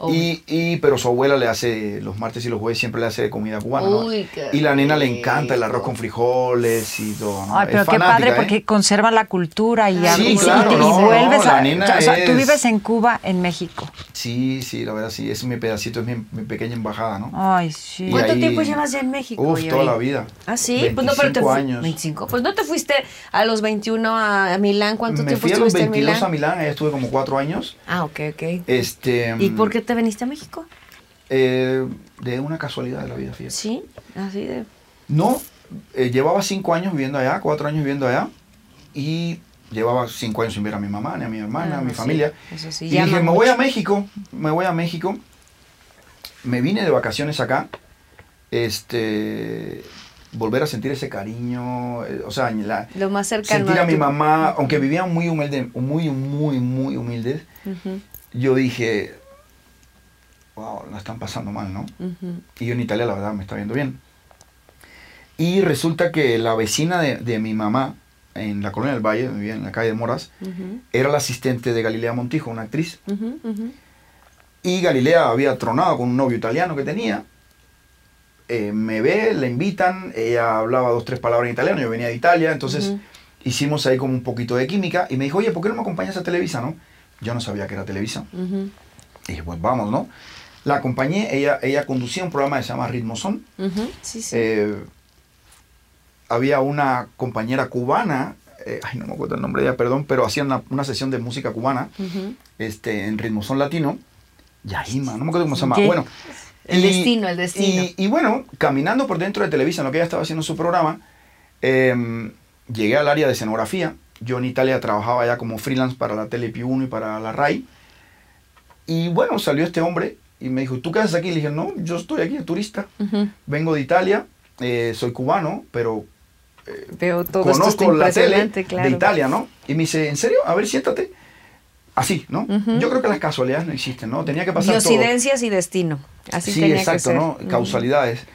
Oh. Y, y, pero su abuela le hace, los martes y los jueves siempre le hace comida cubana. ¿no? Uy, qué Y la nena le encanta el arroz con frijoles y todo. ¿no? Ay, Es pero qué fanática, padre ¿eh? porque conservan la cultura y, Sí, y- y- claro, y no, no, vuelves a... nena o sea, tú es- vives en Cuba, en México. Sí, sí, la verdad sí, es mi pedacito, es mi, mi pequeña embajada, ¿no? Ay, sí. Y ¿Cuánto ahí- tiempo llevas ya en México? Uf, Yuri? toda la vida. Ah, sí. Pues no, pero te 25 años. 25. Pues no te fuiste a los 21 a, a Milán. ¿Cuánto Me tiempo fui a los estuviste en 22 Milán? a Milán, ahí estuve como cuatro años. Ah, ok, ok. Este, ¿Y por qué te viniste a México? eh, de una casualidad de la vida, fíjate. Sí, así de... No, eh, llevaba cinco años viviendo allá, cuatro años viviendo allá, y llevaba cinco años sin ver a mi mamá, ni a mi hermana, Ah, a mi sí, familia. eso sí, y dije, me voy a México, me voy a México. Me vine de vacaciones acá, este, volver a sentir ese cariño, eh, o sea, la, Lo más cercano sentir a mi tu- mamá, aunque vivían muy humilde, muy, muy, muy humildes, yo dije, wow, la están pasando mal, ¿no? Y yo en Italia, la verdad, me está viendo bien. Y resulta que la vecina de, de mi mamá, en la colonia del Valle, vivía en la calle de Moras, era la asistente de Galilea Montijo, una actriz. ujú. Y Galilea había tronado con un novio italiano que tenía. Eh, me ve, le invitan, ella hablaba dos, tres palabras en italiano, yo venía de Italia, entonces hicimos ahí como un poquito de química y me dijo, oye, ¿por qué no me acompañas a Televisa, no? Yo no sabía que era Televisa. Y dije, pues vamos, ¿no? La acompañé, ella, ella conducía un programa que se llama Ritmo Son. ujú. Sí, sí. Eh, había una compañera cubana, eh, ay, no me acuerdo el nombre de ella, perdón, pero hacía una, una sesión de música cubana este, en ritmo son latino. Yaima, no me acuerdo cómo se llama. ¿Qué? Bueno, El destino, el destino. Y, y bueno, caminando por dentro de Televisa, en lo que ella estaba haciendo su programa, eh, llegué al área de escenografía. Yo en Italia trabajaba ya como freelance para la Tele Più 1 y para la RAI. Y bueno, salió este hombre y me dijo, ¿tú qué haces aquí? Le dije, no, yo estoy aquí de turista. Vengo de Italia, eh, soy cubano, pero Veo todo esto conozco la tele claro. de Italia, ¿no? Y me dice, ¿en serio? A ver, siéntate. Así, ¿no? Yo creo que las casualidades no existen, ¿no? Tenía que pasar todo. Diosidencias y destino. Así sí, tenía exacto, que ser. ¿no? Causalidades.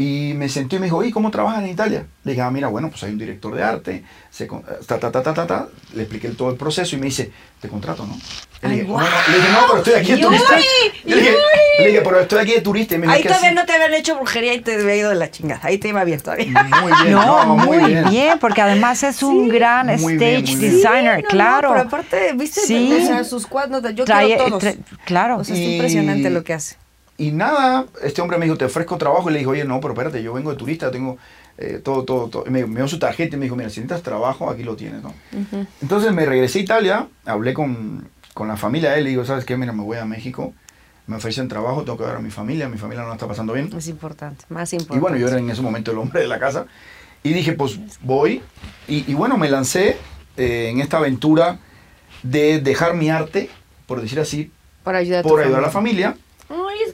Y me sentí y me dijo, ¿y cómo trabajas en Italia? Le dije, ah, mira, bueno, pues hay un director de arte, se, con- ta, ta, ta, ta, ta, ta. Le expliqué todo el proceso y me dice, te contrato, ¿no? Le Ay, dije, guau. no, no. Le dije, no, pero estoy aquí de ¡Yuri! turista. Le dije, le dije, pero estoy aquí de turista. Y me Ahí "¿Qué todavía así?". no te habían hecho brujería y te había ido de la chingada. Ahí te iba bien todavía. Muy bien, No, muy bien. porque además es un gran Muy stage bien, bien. designer, Sí, no, claro. no, pero aparte, viste, Sí. o sea, sus cuadros, yo Trae- quiero todos. tra- claro. O sea, es Y- impresionante lo que hace. Y nada, este hombre me dijo, te ofrezco trabajo. Y le dijo, oye, no, pero espérate, yo vengo de turista, tengo eh, todo, todo, todo. Y me, me dio su tarjeta y me dijo, mira, si necesitas trabajo, aquí lo tienes, ¿no? Entonces me regresé a Italia, hablé con, con la familia de él y digo, ¿sabes qué? Mira, me voy a México. me ofrecen trabajo, tengo que ver a mi familia, mi familia no la está pasando bien. Es importante, más importante. Y bueno, yo era en ese momento el hombre de la casa. Y dije, pues voy. Y, y bueno, me lancé eh, en esta aventura de dejar mi arte, por decir así, por ayudar a, por ayudar a la familia.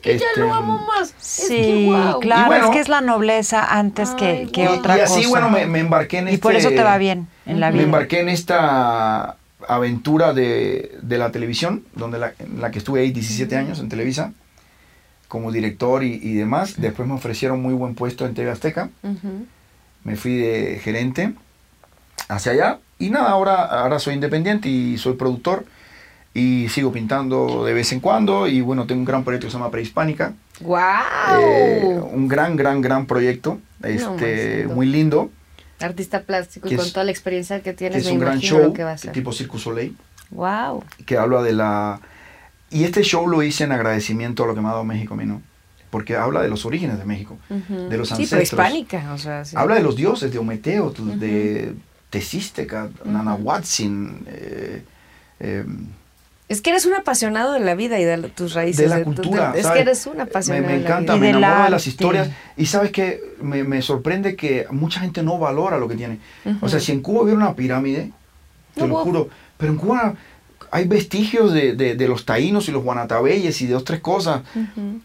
Que ya Este, lo amo más. Es Sí, que, claro, bueno- es que es la nobleza antes Ay, que, que Y- otra y así, cosa. bueno, me, me embarqué en y por este- eso te va bien en la Me vida. embarqué en esta aventura de, de la televisión, donde la, en la que estuve ahí 17 años en Televisa, como director y, y demás. Después me ofrecieron muy buen puesto en TV Azteca. Me fui de gerente hacia allá. Y nada, ahora, ahora soy independiente y soy productor. Y sigo pintando de vez en cuando. Y bueno, tengo un gran proyecto que se llama Prehispánica. ¡Guau! Eh, un gran, gran, gran proyecto. Este, muy lindo. Artista plástico y que con es- toda la experiencia que Que tienes, es me un gran show, que va a ser. tipo Circus Soleil. ¡Wow! que habla de la... Y este show lo hice en agradecimiento a lo que me ha dado México a mí, ¿no? Porque habla de los orígenes de México, de los Sí, ancestros. pero hispánica, o sea, sí. Habla de los dioses, de Ometeo, de Tesísteca, Nanahuatzin, eh, eh, Es que eres un apasionado de la vida y de tus raíces. de la tu- cultura. es ¿sabes? que eres un Me, apasionado me de la encanta, vida. Y me enamoro de las historias. Y sabes que me, me sorprende que mucha gente no valora lo que tiene. O sea, si en Cuba hubiera una pirámide, te No lo juro, pero en Cuba hay vestigios de, de- de los taínos y los guanatabeyes y de dos, tres cosas.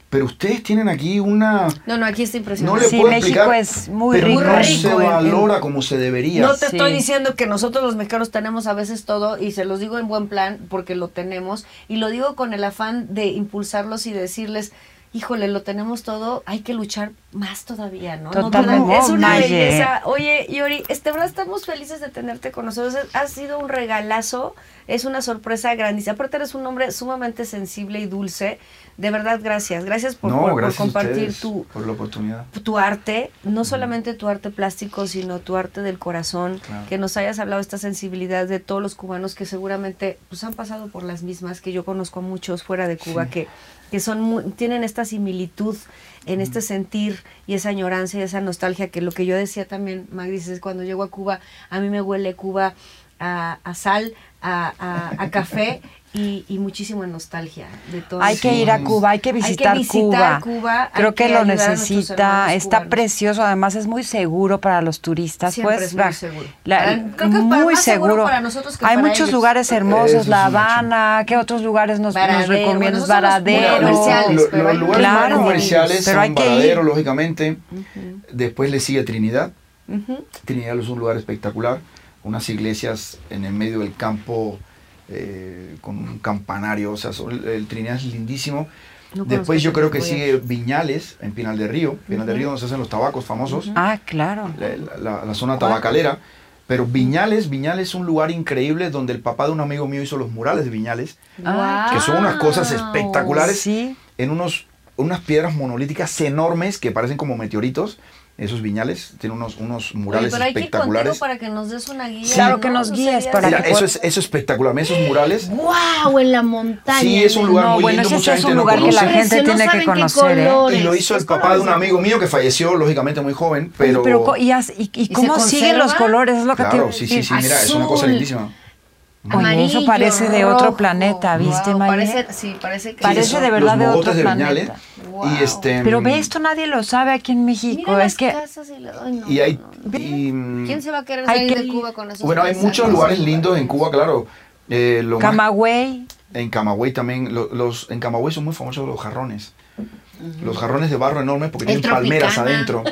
Pero ustedes tienen aquí una... No, no, aquí está No impresionante. le Sí, puedo México explicar, es muy pero rico. no se en- valora como se debería. No te Sí. estoy diciendo que nosotros los mexicanos tenemos a veces todo y se los digo en buen plan porque lo tenemos y lo digo con el afán de impulsarlos y decirles, híjole, lo tenemos todo, hay que luchar más todavía, ¿no? No, Totalmente. ¿verdad? es una Maye. belleza. Oye, Yori, este, verdad estamos felices de tenerte con nosotros. Ha sido un regalazo, es una sorpresa grandísima. Aparte eres un hombre sumamente sensible y dulce. De verdad, gracias. Gracias por, no, por- por gracias a compartir ustedes tu, por la oportunidad. tu arte, no solamente tu arte plástico, sino tu arte del corazón, Claro. que nos hayas hablado de esta sensibilidad de todos los cubanos que seguramente pues han pasado por las mismas, que yo conozco a muchos fuera de Cuba que, que son muy- tienen esta similitud en este sentir y esa añoranza y esa nostalgia que lo que yo decía también, Magris, es cuando llego a Cuba, a mí me huele Cuba a, a sal, a, a- a café y, y muchísima nostalgia de todo. Hay que ir a Cuba, hay que visitar, visitar Cuba. Cuba, hay Creo que, que lo necesita, está cubanos. precioso, además es muy seguro para los turistas. Siempre pues, es muy seguro. la- Para- creo que es muy más seguro seguro. para nosotros que Hay para muchos ellos. lugares hermosos, La. Habana, ¿qué otros lugares nos, nos bueno, recomiendas? muy Varadero. comerciales. Lo- pero los hay lugares más comerciales Pero son hay que ir. Varadero, lógicamente. Después le sigue Trinidad. Trinidad es un lugar espectacular. Unas iglesias en el medio del campo eh, con un campanario. O sea, el, Trinidad es lindísimo. No Después yo creo que sigue Viñales, en Pinal del Río. Pinal del Río donde se hacen los tabacos famosos. Ah, claro. la, la- la zona tabacalera. Pero Viñales, Viñales es un lugar increíble donde el papá de un amigo mío hizo los murales de Viñales, Ah, que son unas cosas espectaculares Sí. en unos, unas piedras monolíticas enormes que parecen como meteoritos. Esos Viñales tienen unos, unos Oye, murales pero hay que ir contigo espectaculares. para que nos des una guía. Claro que nos guíes para Mira, que eso es, eso es espectacular. Esos murales. ¡Wow! En la montaña. Sí, es un lugar No, muy bueno, lindo, ese mucha es un gente no lugar que la gente tiene que conocer. ¿eh? Y lo hizo el papá de un amigo mío que falleció, lógicamente muy joven, Oye, pero... ¿y, cómo siguen los colores? Es lo que te claro, a sí, sí, sí, mira, es una cosa Azul. Oye, Amarillo, eso parece de otro rojo. planeta, ¿viste, Wow, parece, sí, parece que Parece Sí, son de verdad los de otro de planeta. Viñales. Wow. Y este, Pero ve, esto nadie lo sabe aquí en México. Mira es las que casas y la- ay, no, Y hay... y, mm, ¿Quién se va a querer salir que de. Cuba con esos Bueno, hay muchos lugares lindos en Cuba, claro. Eh, lo más- Camagüey, en Camagüey también, lo- los, en Camagüey son muy famosos los jarrones. Los jarrones de barro enormes porque El tienen palmeras Tropicana. adentro.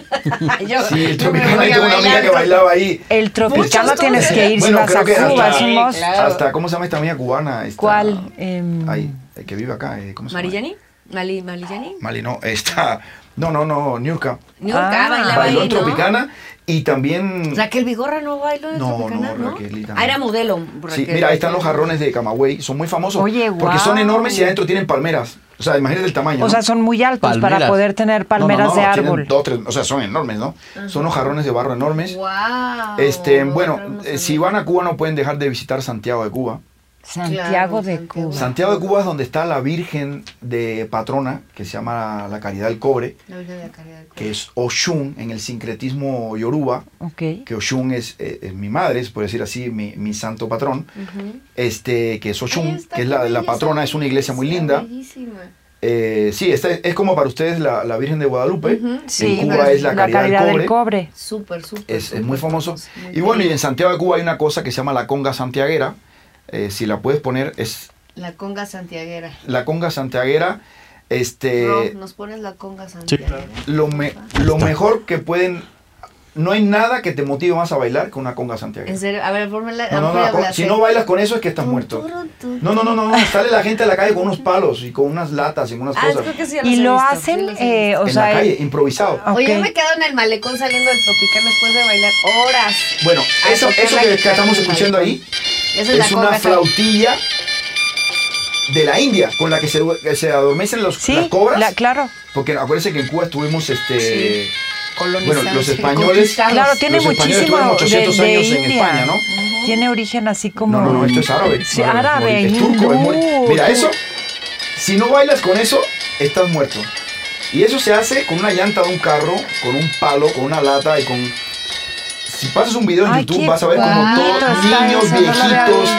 Yo- Sí, el Tropicana, tengo una amiga que bailaba ahí. el Tropicana tienes que ir si Bueno, vas creo a que Cuba. hasta- somos- claro. Hasta, ¿cómo se llama esta amiga cubana? Esta- ¿Cuál? Em, Ahí, el que vive acá. eh, ¿Cómo se llama? ¿Marillani? ¿Mali, ¿Malillani? Mali, no, está. No, no, no, Niurka. Nunca Ah. bailaba Bailó ahí, en ¿no? Y también. Raquel Vigorra no bailó en No, Tropicana, no, ¿no? Raquelita no. Ah, era modelo. Sí, Raquel. mira, ahí están los jarrones de Camagüey. Son muy famosos. Oye, Porque son enormes y adentro tienen palmeras. O sea, imagínate el tamaño. O ¿no? sea, son muy altos para poder tener palmeras No, no, no, de árbol. dos, tres, o sea, son enormes, ¿no? Son los jarrones de barro enormes. Wow. Este, bueno, eh, si van a Cuba no pueden dejar de visitar Santiago de Cuba. Santiago Claro, de Santiago. Cuba. Santiago de Cuba es donde está la Virgen de Patrona, que se llama la Caridad del Cobre, La Virgen de la Caridad del Cobre. que es Oshun en el sincretismo yoruba, Ok. que Oshun es, eh, es mi madre, es por decir así, mi, mi santo patrón, este, que es Oshun, que es la, la patrona, es una iglesia muy linda. Eh, sí, esta es, es como para ustedes la, la Virgen de Guadalupe. Sí, en Cuba es la, caridad, del cobre. del cobre. Súper, súper. Es, muy famoso. muy Y bueno, y en Santiago de Cuba hay una cosa que se llama la conga santiaguera. Eh, si la puedes poner, es La conga santiaguera. la conga santiaguera. Este, Rob, ¿nos pones la conga santiaguera? lo, me- lo mejor que pueden. No hay nada que te motive más a bailar que una conga santiaguera. En serio, a ver, pónmela. No, no, no, la si no bailas con eso es que estás muerto. No, no, no, no, no, sale la gente a la calle con unos palos y con unas latas y con unas Ah, cosas. creo que sí ya los Y lo visto, hacen, sí eh, o en sea, la calle, improvisado. Ok. Oye, yo me quedo en el malecón saliendo del tropical después de bailar horas. Bueno, eso, eso la que, estamos escuchando ahí Esa es, es la una flautilla de la India con la que se, se adormecen los, sí, las cobras. la- claro. Porque acuérdense que en Cuba estuvimos, este, Sí. bueno, los españoles. Claro, tiene los españoles muchísimo tuvieron 800 de, de años en India. España, ¿no? Tiene origen así como... No, no, no, esto es árabe. Sí, árabe, es turco, es muy- hindú, Mira, eso, si no bailas con eso, estás muerto. Y eso se hace con una llanta de un carro, con un palo, con una lata y con... Si pasas un video en Ay, YouTube vas a ver como todos niños, eso, no viejitos.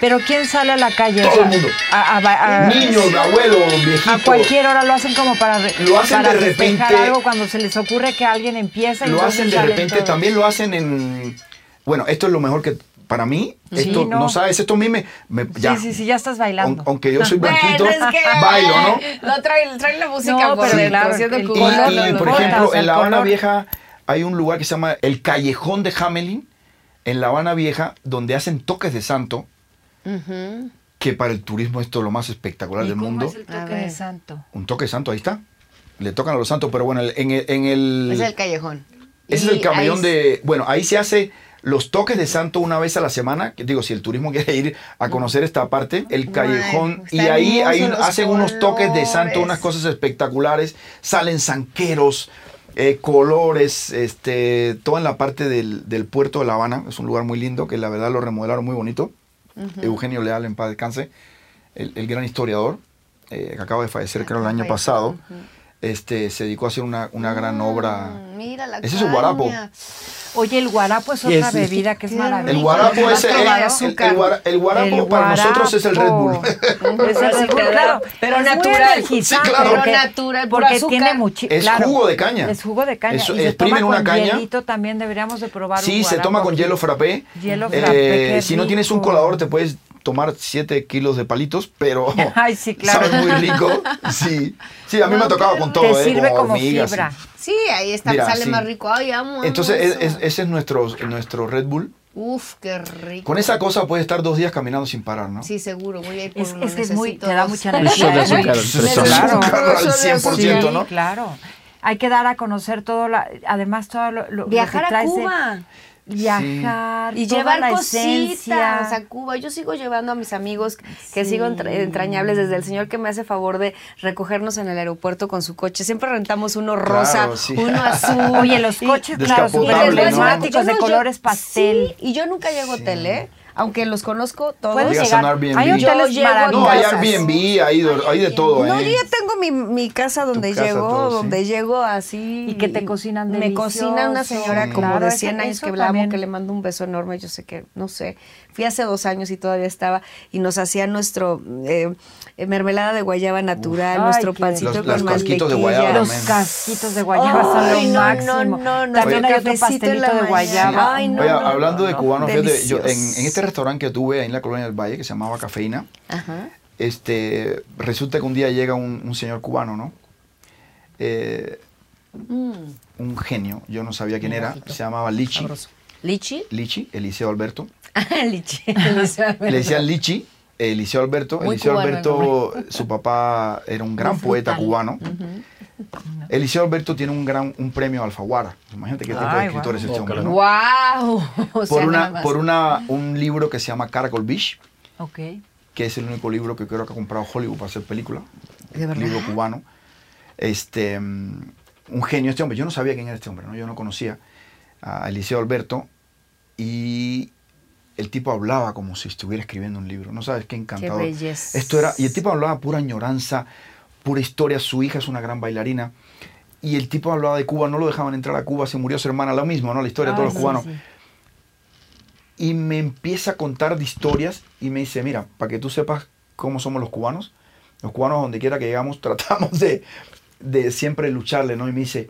Pero ¿quién sale a la calle? Todo O sea, el mundo. A, a ba- a- niños, abuelos, viejitos. a cualquier hora lo hacen como para, re- Lo hacen para de repente- algo cuando se les ocurre que alguien empieza y Lo hacen de repente, todos. también lo hacen en... Bueno, esto es lo mejor que para mí, Sí, esto no. no. sabes, esto a mí me... me- ya. Sí, sí, sí, ya estás bailando. Aun- Aunque yo soy blanquito, Bueno, es que bailo, ¿no? Lo trae, trae la música No, por pero claro, siendo el Y, cubano, y, no, no, por no. ejemplo, o sea, en La el Habana color. Vieja hay un lugar que se llama el Callejón de Hamelin, en La Habana Vieja, donde hacen toques de santo, que para el turismo esto es lo más espectacular ¿Y del cómo mundo. es el toque de santo? Un toque de santo, ahí está. Le tocan a los santos, pero bueno, en el... En el Es el callejón. ese es el camellón de... Bueno, ahí se hace los toques de santo una vez a la semana. que Digo, si el turismo quiere ir a conocer esta parte, el callejón. está y ahí hacen unos toques de santo, unas cosas espectaculares. Salen zanqueros, eh, colores, este, todo en la parte del, del puerto de La Habana. Es un lugar muy lindo, que la verdad lo remodelaron muy bonito. Eugenio Leal, en paz descanse, el, el gran historiador, eh, que acaba de fallecer, creo, el año pasado. Este, se dedicó a hacer una, una gran obra. Mm, Mira la Ese es el guarapo. Oye, el guarapo es otra es- bebida que es maravillosa. El guarapo es el, el- el azúcar. guara- el guarapo El para nosotros es el Red Bull. Es el Red Bull, claro. claro. Pero natural. Sí, claro. Pero natural, Porque azúcar. tiene mucho. Es jugo de caña. Es jugo de caña. Y se toma una con caña. hielito también deberíamos de probar un Sí, se toma con hielo frappé. Hielo Eh, frappé, qué si no tienes un colador te puedes tomar 7 kilos de palitos, pero Ay, sí, claro. sabe muy rico. Sí, sí a mí me ha tocado con todo, Te ¿eh? sirve con como hormigas, fibra. sí. Sí, ahí está, Mira, sale sí. más rico. Ay, amo. amo Entonces, es- ese es nuestro, nuestro Red Bull. Uf, qué rico. Con esa cosa puedes estar dos días caminando sin parar, ¿no? Sí, seguro, voy a ir por Es, uno, es que es muy, necesito te da mucha energía. de es muy- azúcar, azúcar al Eso de 100%, Sí, ¿no? claro. Hay que dar a conocer todo, la, además todo lo, lo- lo Viajar que a de- Viajar Y toda llevar la cositas esencia. a Cuba. Yo sigo llevando a mis amigos que Sí. sigo entra- entrañables, desde el señor que me hace favor de recogernos en el aeropuerto con su coche. Siempre rentamos uno rosa, Claro, sí. uno azul. Oye, los Y- coches, claro, súper de colores pastel. sí, y yo nunca llego a hotel, ¿eh? Aunque los conozco todos. Puedes llegar. a un Airbnb. Hay Yo hoteles No, hay. Airbnb, hay, de- hay de todo, No, ¿eh? yo ya tengo mi, mi casa donde casa, llego, todo, sí. donde llego así. Y que te cocinan Me delicioso. cocina una señora Sí. como Claro, de ese- 100 años que la amo, también. que le mando un beso enorme. Yo sé que, no sé, fui hace dos años y todavía estaba, y nos hacía nuestro eh, eh, mermelada de guayaba natural, Ay, nuestro qué pancito Los- con los casquitos de mantequilla. guayaba, Los casquitos de guayaba son Ay, lo no, máximo. no, no, También hay otro pastelito de guayaba. Ay, no, Oye, no, hablando de no, cubanos, en este restaurante que tuve ahí en la colonia del Valle, que se llamaba Cafeína, Ajá. este, resulta que un día llega un, un señor cubano, ¿no? Eh, Mm. un genio, yo no sabía quién era, se llamaba Lichi, Sabroso. ¿Lichi? Lichi, Eliseo Alberto. Lichi. Le decían Lichi, Eliseo Alberto. Muy Eliseo cubano Alberto, su papá era un gran poeta cubano. Eliseo Alberto tiene un gran un premio Alfaguara. Imagínate qué tipo de escritor es este hombre. ¡Wow! O sea, Por, una, por una, un libro que se llama Caracol Beach, Ok. que es el único libro que creo que ha comprado Hollywood para hacer película. ¿De verdad? libro cubano. Este, mm, un genio este hombre. Yo no sabía quién era este hombre, ¿no? Yo no conocía a Eliseo Alberto y el tipo hablaba como si estuviera escribiendo un libro. No sabes qué encantador. belleza. Esto era y el tipo hablaba pura añoranza, pura historia. Su hija es una gran bailarina. Y el tipo hablaba de Cuba, no lo dejaban entrar a Cuba, se murió su hermana, lo mismo, ¿no? La historia de todos Ay, los cubanos sí. y me empieza a contar de historias y me dice, mira, para que tú sepas cómo somos los cubanos, Los cubanos, donde quiera que llegamos, tratamos de, de siempre lucharle, ¿no? Y me dice,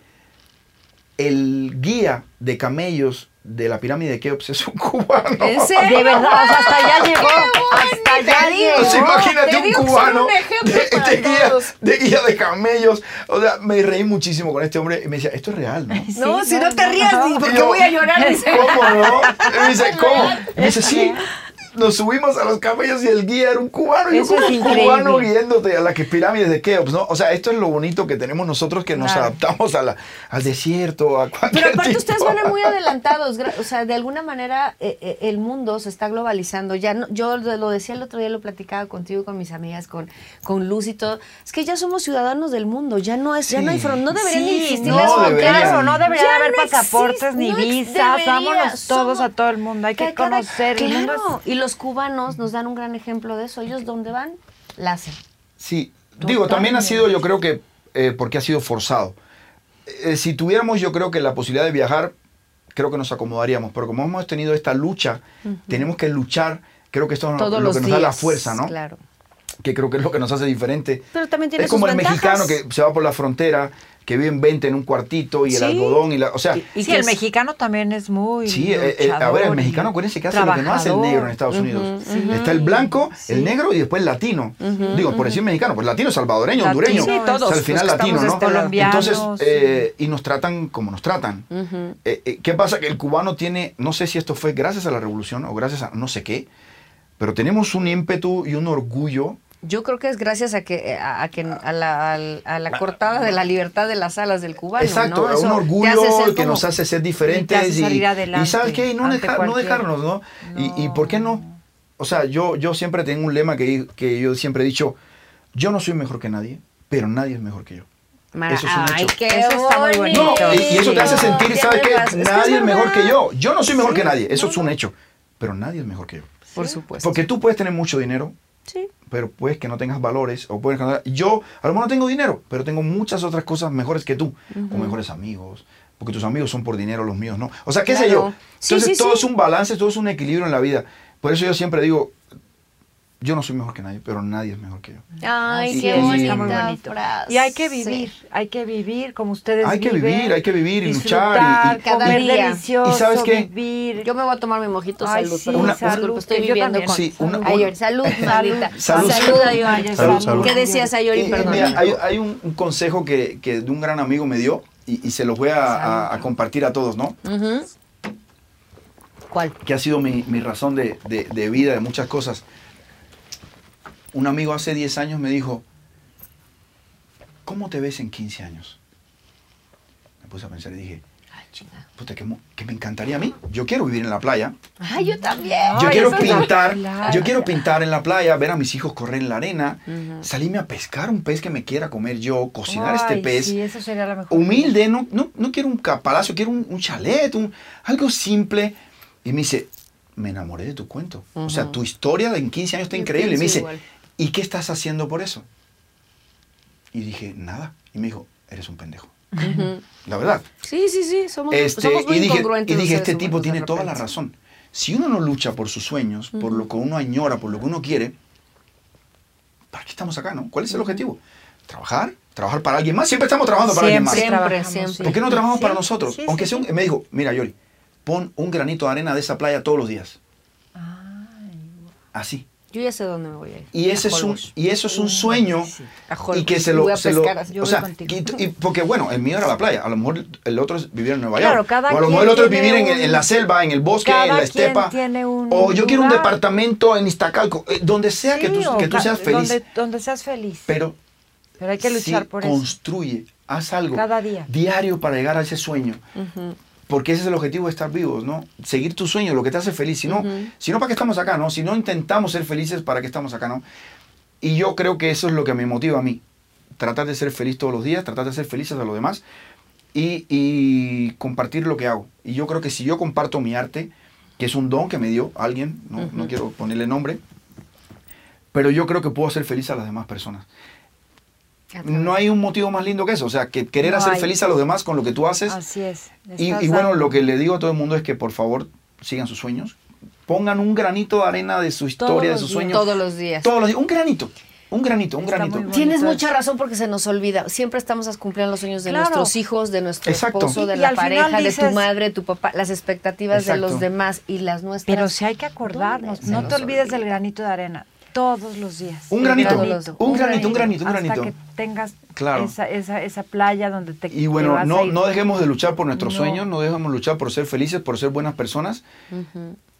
el guía de camellos de la pirámide de Keops es un cubano. ¿En serio? De verdad, hasta allá llegó. Hasta allá llegó. Sea, imagínate Te un cubano un de, guía, de guía de camellos. O sea, me reí muchísimo con este hombre y me decía, esto es real, ¿no? Si no, te rías, no. porque yo, voy a llorar. ¿Cómo no? Y me dice, ¿cómo? Y me dice, sí. Nos subimos a los camellos y el guía era un cubano. Y yo Eso como es un increíble. cubano guiándote a las que pirámides de Keops, ¿no? O sea, esto es lo bonito que tenemos nosotros que nos Claro. adaptamos a la- al desierto, a cualquier Pero aparte tipo. ustedes van muy adelantados, o sea, de alguna manera eh, eh, el mundo se está globalizando. Ya no, yo lo lo decía el otro día, lo platicaba contigo, y con mis amigas, con, con Luz y todo. Es que ya somos ciudadanos del mundo, ya no es, ya no hay Sí. no deberían Sí, existir no las deberían. fronteras. Claro, no debería Ya de haber no pasaportes existe, ni visas. debería. Vámonos todos Somos- a todo el mundo. Hay que cada- conocer. El mundo es- Claro, y los cubanos nos dan un gran ejemplo de eso. Ellos donde van, la hacen. Sí, digo, también ha sido, yo creo que, eh, porque ha sido forzado. Eh, si tuviéramos, yo creo que la posibilidad de viajar, creo que nos acomodaríamos, pero como hemos tenido esta lucha, tenemos que luchar, creo que esto es lo que nos días. da la fuerza, ¿no? Claro. Que creo que es lo que nos hace diferente. Pero también tiene es como sus el ventajas. mexicano que se va por la frontera, que vive en 20 en un cuartito y Sí. el algodón y la, o sea, Y Y sí, que el es- mexicano también es muy. Sí, eh, eh, a ver, el mexicano, acuérdense que hace lo que no hace el negro en Estados Unidos. Está el blanco, el negro y después el latino. Digo, por decir mexicano, pues latino, salvadoreño, Latino, hondureño. sí, todos O sea, al final latino, ¿no? Entonces, eh, y nos tratan como nos tratan. Eh, eh, ¿Qué pasa? Que el cubano tiene, no sé si esto fue gracias a la revolución o gracias a no sé qué, pero tenemos un ímpetu y un orgullo. Yo creo que es gracias a que a, a que a la, al- a la cortada de la libertad de las alas del cubano. Exacto, ¿no? un orgullo que como- nos hace ser Y te diferentes hace y, salir y adelante sabes qué, Y no, ante dejar- no cualquier- dejarnos, ¿no? Y, y por qué no? O sea, yo, yo siempre tengo un lema que, que yo siempre he dicho, yo no soy mejor que nadie, pero nadie es mejor que yo. Mara- Eso es un Ay, hecho. qué Eso está muy bonito. No, y, y eso te hace sentir, ¿sabes qué? razón. Es que Nadie es mejor que yo. Yo no soy mejor Sí, que nadie, eso no, es un no. hecho. Pero nadie es mejor que yo. Por supuesto. Porque tú puedes tener mucho dinero, sí. Pero puedes que no tengas valores o puedes que- yo a lo mejor no tengo dinero pero tengo muchas otras cosas mejores que tú o mejores amigos porque tus amigos son por dinero los míos no o sea qué sé yo. Sí, entonces sí, todo sí. es un balance todo es un equilibrio en la vida por eso yo siempre digo yo no soy mejor que nadie pero nadie es mejor que yo Ay, qué bonita muy bonito. frase. Y hay que vivir, hay que vivir como ustedes Hay que viven, vivir, hay que vivir y luchar y- y- Cada comer día. delicioso, ¿Y sabes qué? vivir. Yo me voy a tomar mi mojito Ay, salud. sí, Una- disculpe, estoy yo viviendo también. con... Sí, una- Ayori, una- salud, maldita. Salud. Salud, Ayori. Salud, salud. ¿Qué decías, Ayori? Y- y Perdón. mira, hay, hay un, un consejo que, que de un gran amigo me dio y, y se los voy a, a- a compartir a todos, ¿no? ¿Cuál? que ha sido mi, mi razón de, de- de vida, de muchas cosas. Un amigo hace 10 años me dijo, ¿cómo te ves en 15 años? Me puse a pensar y dije, puta, que, que me encantaría a mí. Yo quiero vivir en la playa. Ay, yo también. Yo Ay, quiero pintar, yo quiero pintar en la playa, ver a mis hijos correr en la arena, salirme a pescar un pez que me quiera comer yo, cocinar este Ay, pez. Sí, eso sería la mejor. humilde, no, no, no quiero un palacio, quiero un, un chalet, un- algo simple. Y me dice, me enamoré de tu cuento. O sea, tu historia de en 15 años está Yo increíble. Y me dice, igual. ¿Y qué estás haciendo por eso? Y dije, nada. Y me dijo, eres un pendejo. La verdad. Sí, sí, sí. Somos, Este, somos muy y dije, incongruentes y dije este tipo tiene toda la razón. Si uno no lucha por sus sueños, por lo que uno añora, por lo que uno quiere, ¿para qué estamos acá, no? ¿Cuál es el objetivo? ¿Trabajar? ¿Trabajar para alguien más? Siempre estamos trabajando para alguien más. Siempre, Siempre, siempre. ¿Por qué no trabajamos para nosotros? sí, Aunque sí, sea un, sí. me dijo, mira Yori, pon un granito de arena de esa playa todos los días. Así. Yo ya sé dónde me voy a ir. Y ese es un, y eso es un sueño Holbox. y que se Voy lo, a se lo- pescar. Yo o voy sea, contigo. y, y porque bueno, el mío era la playa, a lo mejor el otro es vivir en Nueva York, Claro, cada o a lo mejor el otro es vivir en, un- en la selva, en el bosque, en la estepa, un o yo quiero un lugar. departamento en Iztacalco, eh, donde sea que Sí, tú, que tú seas feliz, Donde, donde seas feliz. pero Pero hay que luchar sí, por eso. construye, haz algo Cada día. diario para llegar a ese sueño. Porque ese es el objetivo de estar vivos, ¿no? Seguir tu sueño, lo que te hace feliz. Si no, si no ¿para qué estamos acá, no? Si no intentamos ser felices, ¿para qué estamos acá, no? Y yo creo que eso es lo que me motiva a mí. Tratar de ser feliz todos los días, tratar de ser felices a los demás y, y compartir lo que hago. Y yo creo que si yo comparto mi arte, que es un don que me dio alguien, no, no quiero ponerle nombre, pero yo creo que puedo hacer feliz a las demás personas. No hay un motivo más lindo que eso, o sea, que querer No hacer hay. feliz a los demás con lo que tú haces. Así es. Y, bueno, lo que le digo a todo el mundo es que por favor sigan sus sueños, pongan un granito de arena de su historia, de sus días. sueños. Todos los días. Todos los días, un granito, Un granito, un Está granito. Tienes mucha razón porque se nos olvida. Siempre estamos cumpliendo los sueños de Claro. nuestros hijos, de nuestro Exacto. esposo, de Y- la pareja, de tu madre, tu papá, las expectativas de los demás y las nuestras. Pero si hay que acordarnos, ¿Dónde se no te olvides olvida? del granito de arena todos los días. Un granito, granito. un granito, un granito, un hasta granito. que tengas Claro. esa, esa, esa playa donde te Y te bueno, vas a no, ir. no dejemos de luchar por nuestros No. sueños, no dejemos de luchar por ser felices, por ser buenas personas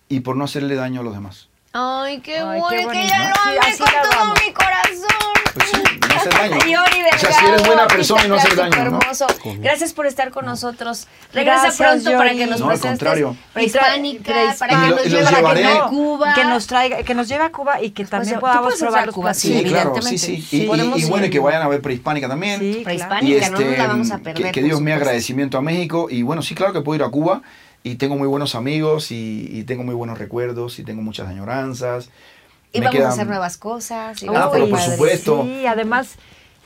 y por no hacerle daño a los demás. Ay, qué Ay, bueno, qué que ya lo amé con todo vamos. mi corazón. Pues sí, hacer daño. Y Ori o sea, si eres buena persona y no hacer daño, ¿no? hermoso. Gracias por estar con nosotros. Regresa Gracias, pronto para Yori. que nos No, al presentes contrario. prehispánica, Prehispánica. para que Y lo- nos y lleve a Cuba. Que nos traiga, que nos lleve a Cuba y que también tú podamos probar los Cuba. Sí, claro, sí, sí. Sí, Y, y- y bueno, que vayan a ver Prehispánica también. Sí. Prehispánica, no nos la vamos a perder. que, que Dios supuesto. agradecimiento a México. Y bueno, sí, claro que puedo ir a Cuba. Y tengo muy buenos amigos y, y tengo muy buenos recuerdos y tengo muchas añoranzas. Y Me vamos a hacer nuevas cosas. y Ah, va a pero estar por padre. supuesto. Sí, además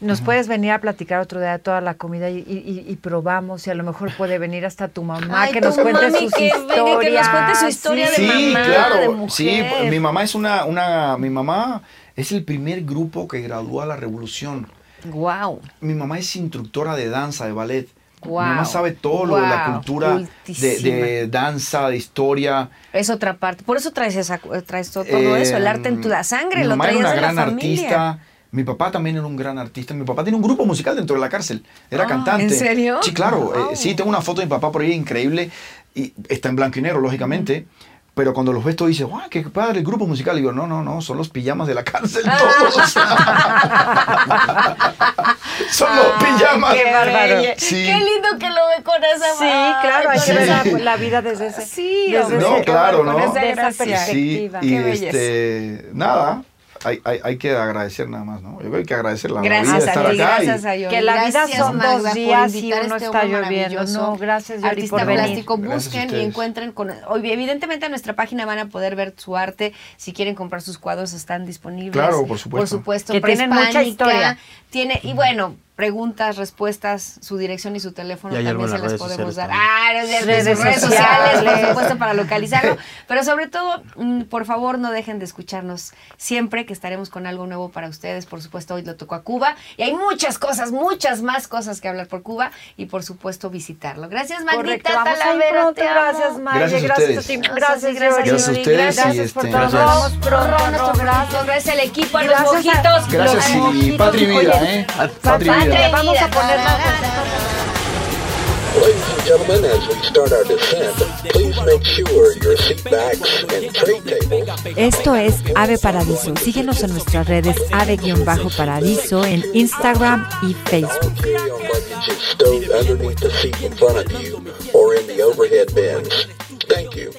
nos puedes venir a platicar otro día de toda la comida y, y- y probamos y a lo mejor puede venir hasta tu mamá Ay, que tu nos cuente mami, sus que historias. venga, que nos cuente su historia de Sí, mamá, claro. de mujer. Sí, mi mamá es una, una, mi mamá es el primer grupo que graduó a la revolución. Guau. Mi mamá es instructora de danza, de ballet. Mi mamá sabe todo lo de la cultura de, de danza, de historia. Es otra parte. Por eso traes, esa, traes todo, eso, el arte en tu Eh, sangre, Mi lo mamá traías era una de la gran familia. artista. Mi papá también era un gran artista. Mi papá tiene un grupo musical dentro de la cárcel. Era Ah, cantante. ¿en serio? Sí, claro. Wow. Eh, sí, tengo una foto de mi papá por ahí increíble. Y está en blanco y negro, lógicamente. Pero cuando los ves todos dices, ¡guau, qué padre el grupo musical! Y digo, no, no, no, son los pijamas de la cárcel todos. son los pijamas. Qué bárbaro. Sí. Qué lindo que lo ve con esa Sí, claro, hay Sí. que ver la, la vida desde ese. Sí, desde. No, ese- claro, con ¿no? esa- de esa perspectiva. Sí, y Qué belleza. este, nada, hay, hay, hay que agradecer nada más, ¿no? Yo creo que hay que agradecer la, vida Gracias de a estar ti, acá. y- gracias a Yori. Que la vida Gracias, son Magda, dos días y a uno este está lloviendo. No, gracias, Yori, Artista por venir. plástico, a busquen y encuentren. Con, hoy, evidentemente en nuestra página van a poder ver su arte. Si quieren comprar sus cuadros, están disponibles. Claro, por supuesto. Por supuesto, Que tienen mucha historia. Tiene, y bueno, preguntas, respuestas, su dirección y su teléfono Y también se las les redes podemos dar. Ah, de- de- de Redes sociales, por supuesto, para localizarlo. Pero sobre todo, mm, por favor, no dejen de escucharnos siempre, que estaremos con algo nuevo para ustedes. Por supuesto, hoy lo tocó a Cuba. Y hay muchas cosas, muchas más cosas que hablar por Cuba. Y por supuesto, visitarlo. Gracias, Magnita Talavera. te amo. Gracias, Maye. Gracias a Gracias, ustedes. a ti. Gracias, gracias. Gracias a ustedes y Gracias por este, todo. Gracias. pronto. Gracias. gracias. gracias al equipo, a los mojitos. Gracias Los y patria vida, ¿eh? Patria vamos a poner las Ladies and gentlemen, as we start our descent, please make sure your seat backs and tray tables Esto es Ave Paradiso. Síguenos en nuestras redes Ave-Paradiso en Instagram y Facebook. carry-on luggage is stowed underneath the seat in front of you or in the overhead bins. Thank you.